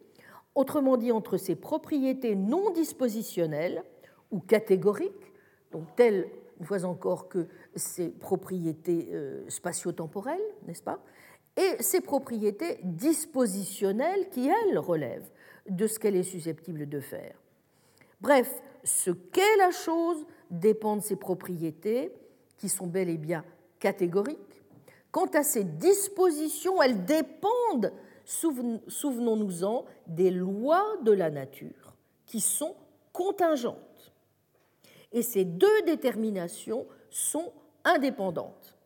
autrement dit entre ses propriétés non dispositionnelles ou catégoriques, donc telles une fois encore que ses propriétés euh, spatio-temporelles, n'est-ce pas, et ses propriétés dispositionnelles qui, elles, relèvent de ce qu'elle est susceptible de faire. Bref, ce qu'est la chose dépend de ses propriétés, qui sont bel et bien catégoriques. Quant à ses dispositions, elles dépendent, souvenons-nous-en, des lois de la nature, qui sont contingentes et ces deux déterminations sont indépendantes.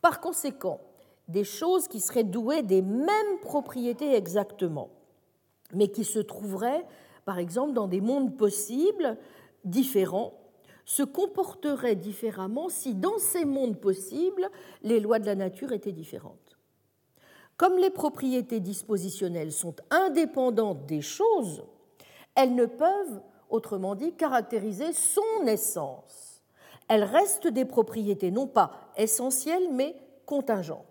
Par conséquent, des choses qui seraient douées des mêmes propriétés exactement, mais qui se trouveraient, par exemple, dans des mondes possibles différents, se comporteraient différemment si dans ces mondes possibles, les lois de la nature étaient différentes. Comme les propriétés dispositionnelles sont indépendantes des choses, elles ne peuvent autrement dit caractériser son essence. Elles restent des propriétés non pas essentielles, mais contingentes.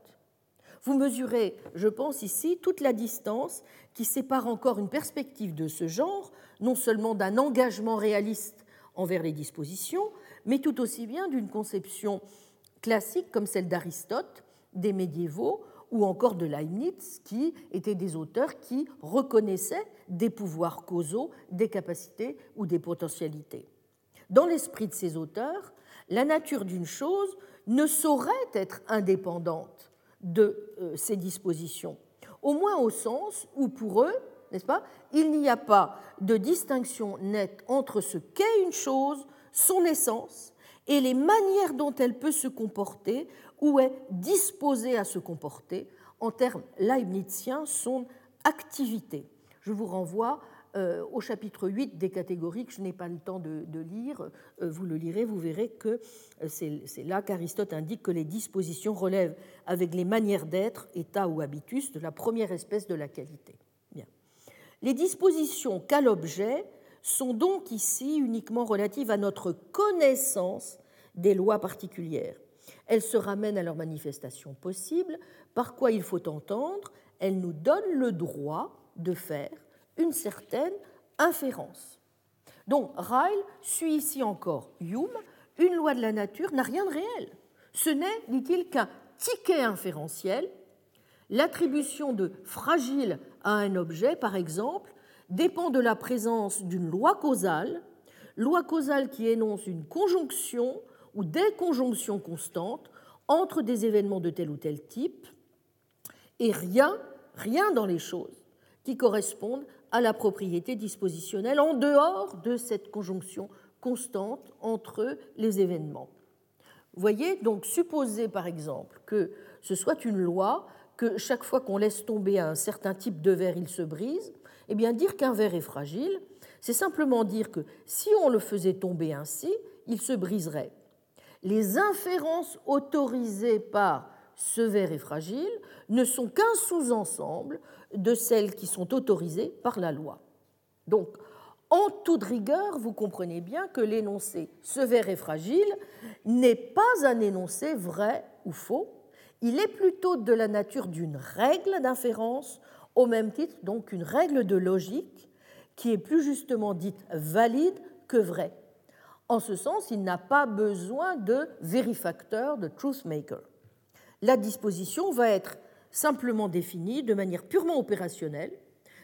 Vous mesurez, je pense ici, toute la distance qui sépare encore une perspective de ce genre, non seulement d'un engagement réaliste envers les dispositions, mais tout aussi bien d'une conception classique comme celle d'Aristote, des médiévaux, ou encore de Leibniz, qui étaient des auteurs qui reconnaissaient des pouvoirs causaux, des capacités ou des potentialités. Dans l'esprit de ces auteurs, la nature d'une chose ne saurait être indépendante de euh, ses dispositions, au moins au sens où pour eux, n'est-ce pas, il n'y a pas de distinction nette entre ce qu'est une chose, son essence, et les manières dont elle peut se comporter ou est disposée à se comporter en termes leibniziens son activité. Je vous renvoie euh, au chapitre 8 des catégories que je n'ai pas le temps de, lire. Euh, vous le lirez, vous verrez que euh, c'est là qu'Aristote indique que les dispositions relèvent avec les manières d'être, état ou habitus, de la première espèce de la qualité. Bien. Les dispositions qu'a l'objet sont donc ici uniquement relatives à notre connaissance des lois particulières. Elles se ramènent à leur manifestation possible, par quoi il faut entendre, elles nous donnent le droit de faire une certaine inférence. Donc Ryle suit ici encore Hume, une loi de la nature n'a rien de réel. Ce n'est, dit-il, qu'un ticket inférentiel. L'attribution de fragile à un objet, par exemple, dépend de la présence d'une loi causale, loi causale qui énonce une conjonction ou des conjonctions constantes entre des événements de tel ou tel type, et rien, rien dans les choses qui correspondent à la propriété dispositionnelle en dehors de cette conjonction constante entre les événements. Vous voyez, donc supposer par exemple que ce soit une loi, que chaque fois qu'on laisse tomber un certain type de verre, il se brise, eh bien dire qu'un verre est fragile, c'est simplement dire que si on le faisait tomber ainsi, il se briserait. Les inférences autorisées par ce verre est fragile ne sont qu'un sous-ensemble de celles qui sont autorisées par la loi. Donc, En toute rigueur, vous comprenez bien que l'énoncé sévère et fragile n'est pas un énoncé vrai ou faux, il est plutôt de la nature d'une règle d'inférence, au même titre donc une règle de logique qui est plus justement dite valide que vraie. En ce sens, il n'a pas besoin de vérifacteur, de truth maker. La disposition va être simplement définie de manière purement opérationnelle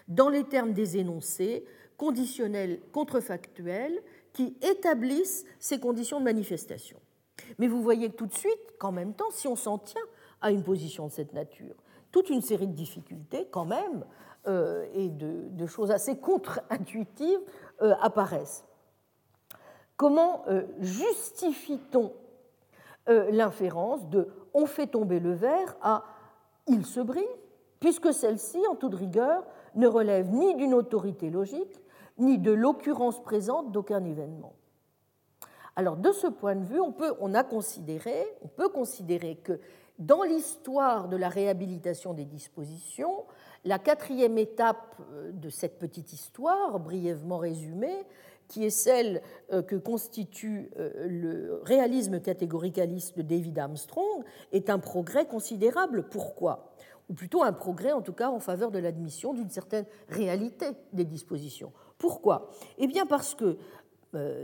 dans les termes des énoncés conditionnels contrefactuels qui établissent ces conditions de manifestation. Mais vous voyez tout de suite qu'en même temps, si on s'en tient à une position de cette nature, toute une série de difficultés quand même euh, et de, choses assez contre-intuitives euh, apparaissent. Comment euh, justifie-t-on l'inférence de on fait tomber le verre à il se brille, puisque celle-ci, en toute rigueur, ne relève ni d'une autorité logique, ni de l'occurrence présente d'aucun événement. Alors, de ce point de vue, on peut, a considéré, on peut considérer que dans l'histoire de la réhabilitation des dispositions, la quatrième étape euh, de cette petite histoire, brièvement résumée, qui est celle euh, que constitue euh, le réalisme catégoricaliste de David Armstrong, est un progrès considérable. Pourquoi? Ou plutôt un progrès, en tout cas, en faveur de l'admission d'une certaine réalité des dispositions. Pourquoi? Eh bien parce que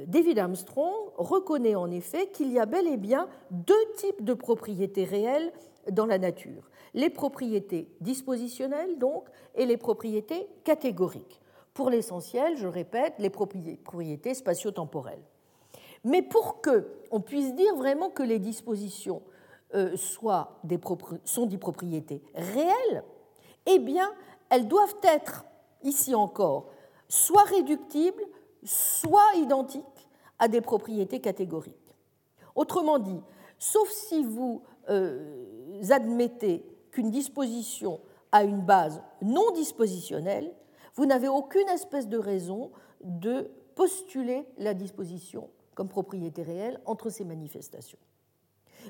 David Armstrong reconnaît en effet qu'il y a bel et bien deux types de propriétés réelles dans la nature les propriétés dispositionnelles donc et les propriétés catégoriques. Pour l'essentiel, je répète, les propriétés spatio-temporelles. Mais pour que on puisse dire vraiment que les dispositions euh, sont des propriétés réelles, eh bien, elles doivent être, ici encore, soit réductibles, soit identiques à des propriétés catégoriques. Autrement dit, sauf si vous euh, admettez qu'une disposition a une base non dispositionnelle, vous n'avez aucune espèce de raison de postuler la disposition comme propriété réelle entre ces manifestations.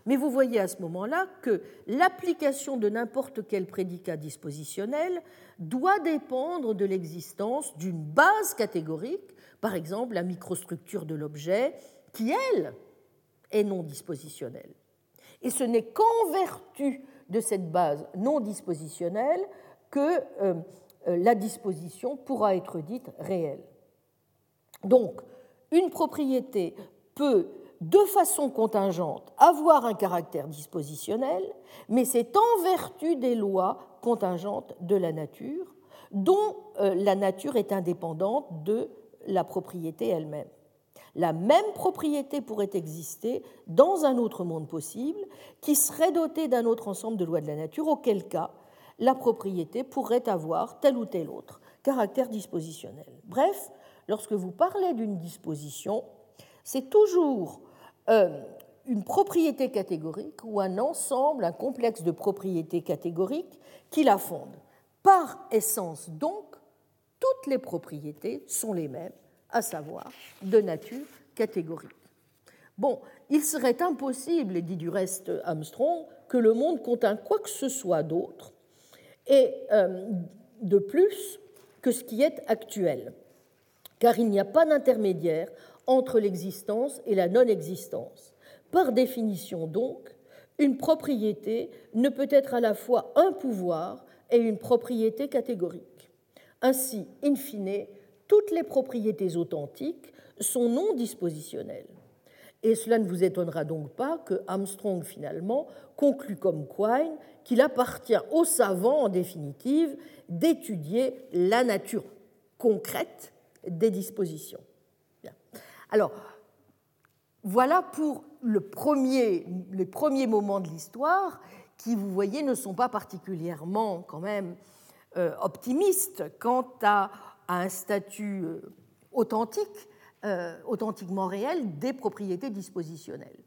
Mais vous voyez à ce moment-là que l'application de n'importe quel prédicat dispositionnel doit dépendre de l'existence d'une base catégorique, par exemple la microstructure de l'objet, qui, elle, est non dispositionnelle. Et ce n'est qu'en vertu de cette base non dispositionnelle que euh, la disposition pourra être dite réelle. Donc, une propriété peut, de façon contingente, avoir un caractère dispositionnel, mais c'est en vertu des lois contingentes de la nature, dont euh, la nature est indépendante de la propriété elle-même la même propriété pourrait exister dans un autre monde possible qui serait doté d'un autre ensemble de lois de la nature, auquel cas la propriété pourrait avoir tel ou tel autre caractère dispositionnel. Bref, lorsque vous parlez d'une disposition, c'est toujours euh, une propriété catégorique ou un ensemble, un complexe de propriétés catégoriques qui la fondent. Par essence, donc, toutes les propriétés sont les mêmes à savoir de nature catégorique. Bon, il serait impossible, dit du reste Armstrong, que le monde contînt quoi que ce soit d'autre, et euh, de plus que ce qui est actuel, car il n'y a pas d'intermédiaire entre l'existence et la non-existence. Par définition donc, une propriété ne peut être à la fois un pouvoir et une propriété catégorique. Ainsi, in fine, toutes les propriétés authentiques sont non dispositionnelles. Et cela ne vous étonnera donc pas que Armstrong, finalement, conclut comme Quine qu'il appartient aux savants, en définitive, d'étudier la nature concrète des dispositions. Alors, voilà pour les premiers moments de l'histoire qui, vous voyez, ne sont pas particulièrement quand même euh, optimistes quant à à un statut euh, authentique, euh, authentiquement réel des propriétés dispositionnelles.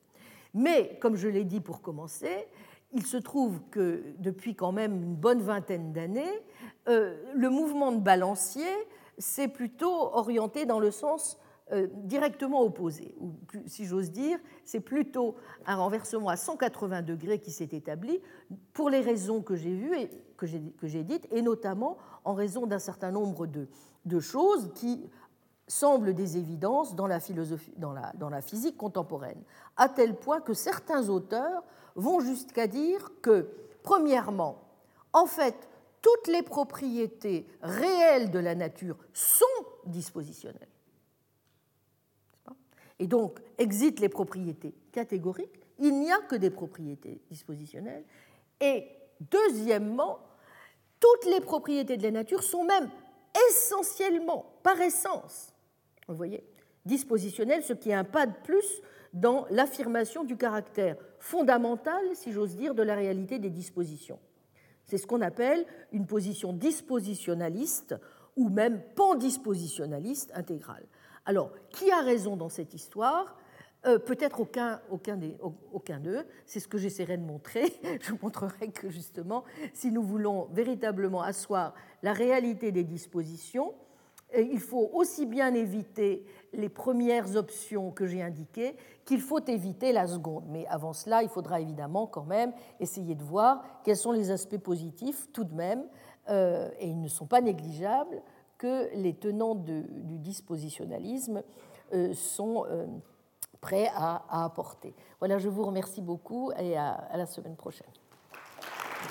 Mais, comme je l'ai dit pour commencer, il se trouve que depuis quand même une bonne vingtaine d'années, euh, le mouvement de balancier s'est plutôt orienté dans le sens directement opposé, ou si j'ose dire, c'est plutôt un renversement à 180 degrés qui s'est établi pour les raisons que j'ai vues et que j'ai dites, et notamment en raison d'un certain nombre de de choses qui semblent des évidences dans la, philosophie, dans la, dans la physique contemporaine, à tel point que certains auteurs vont jusqu'à dire que, premièrement, en fait, toutes les propriétés réelles de la nature sont dispositionnelles. Et donc, exit les propriétés catégoriques, il n'y a que des propriétés dispositionnelles. Et deuxièmement, toutes les propriétés de la nature sont même essentiellement, par essence, vous voyez, dispositionnelles, ce qui est un pas de plus dans l'affirmation du caractère fondamental, si j'ose dire, de la réalité des dispositions. C'est ce qu'on appelle une position dispositionnaliste ou même pandispositionnaliste intégrale. Alors, qui a raison dans cette histoire? Euh, Peut-être aucun, aucun d'eux. C'est ce que j'essaierai de montrer. <laughs> Je montrerai que justement, si nous voulons véritablement asseoir la réalité des dispositions, il faut aussi bien éviter les premières options que j'ai indiquées qu'il faut éviter la seconde. Mais avant cela, il faudra évidemment quand même essayer de voir quels sont les aspects positifs tout de même, euh, et ils ne sont pas négligeables, que les tenants du dispositionnalisme euh, sont euh, prêts à, apporter. Voilà, je vous remercie beaucoup et à la semaine prochaine.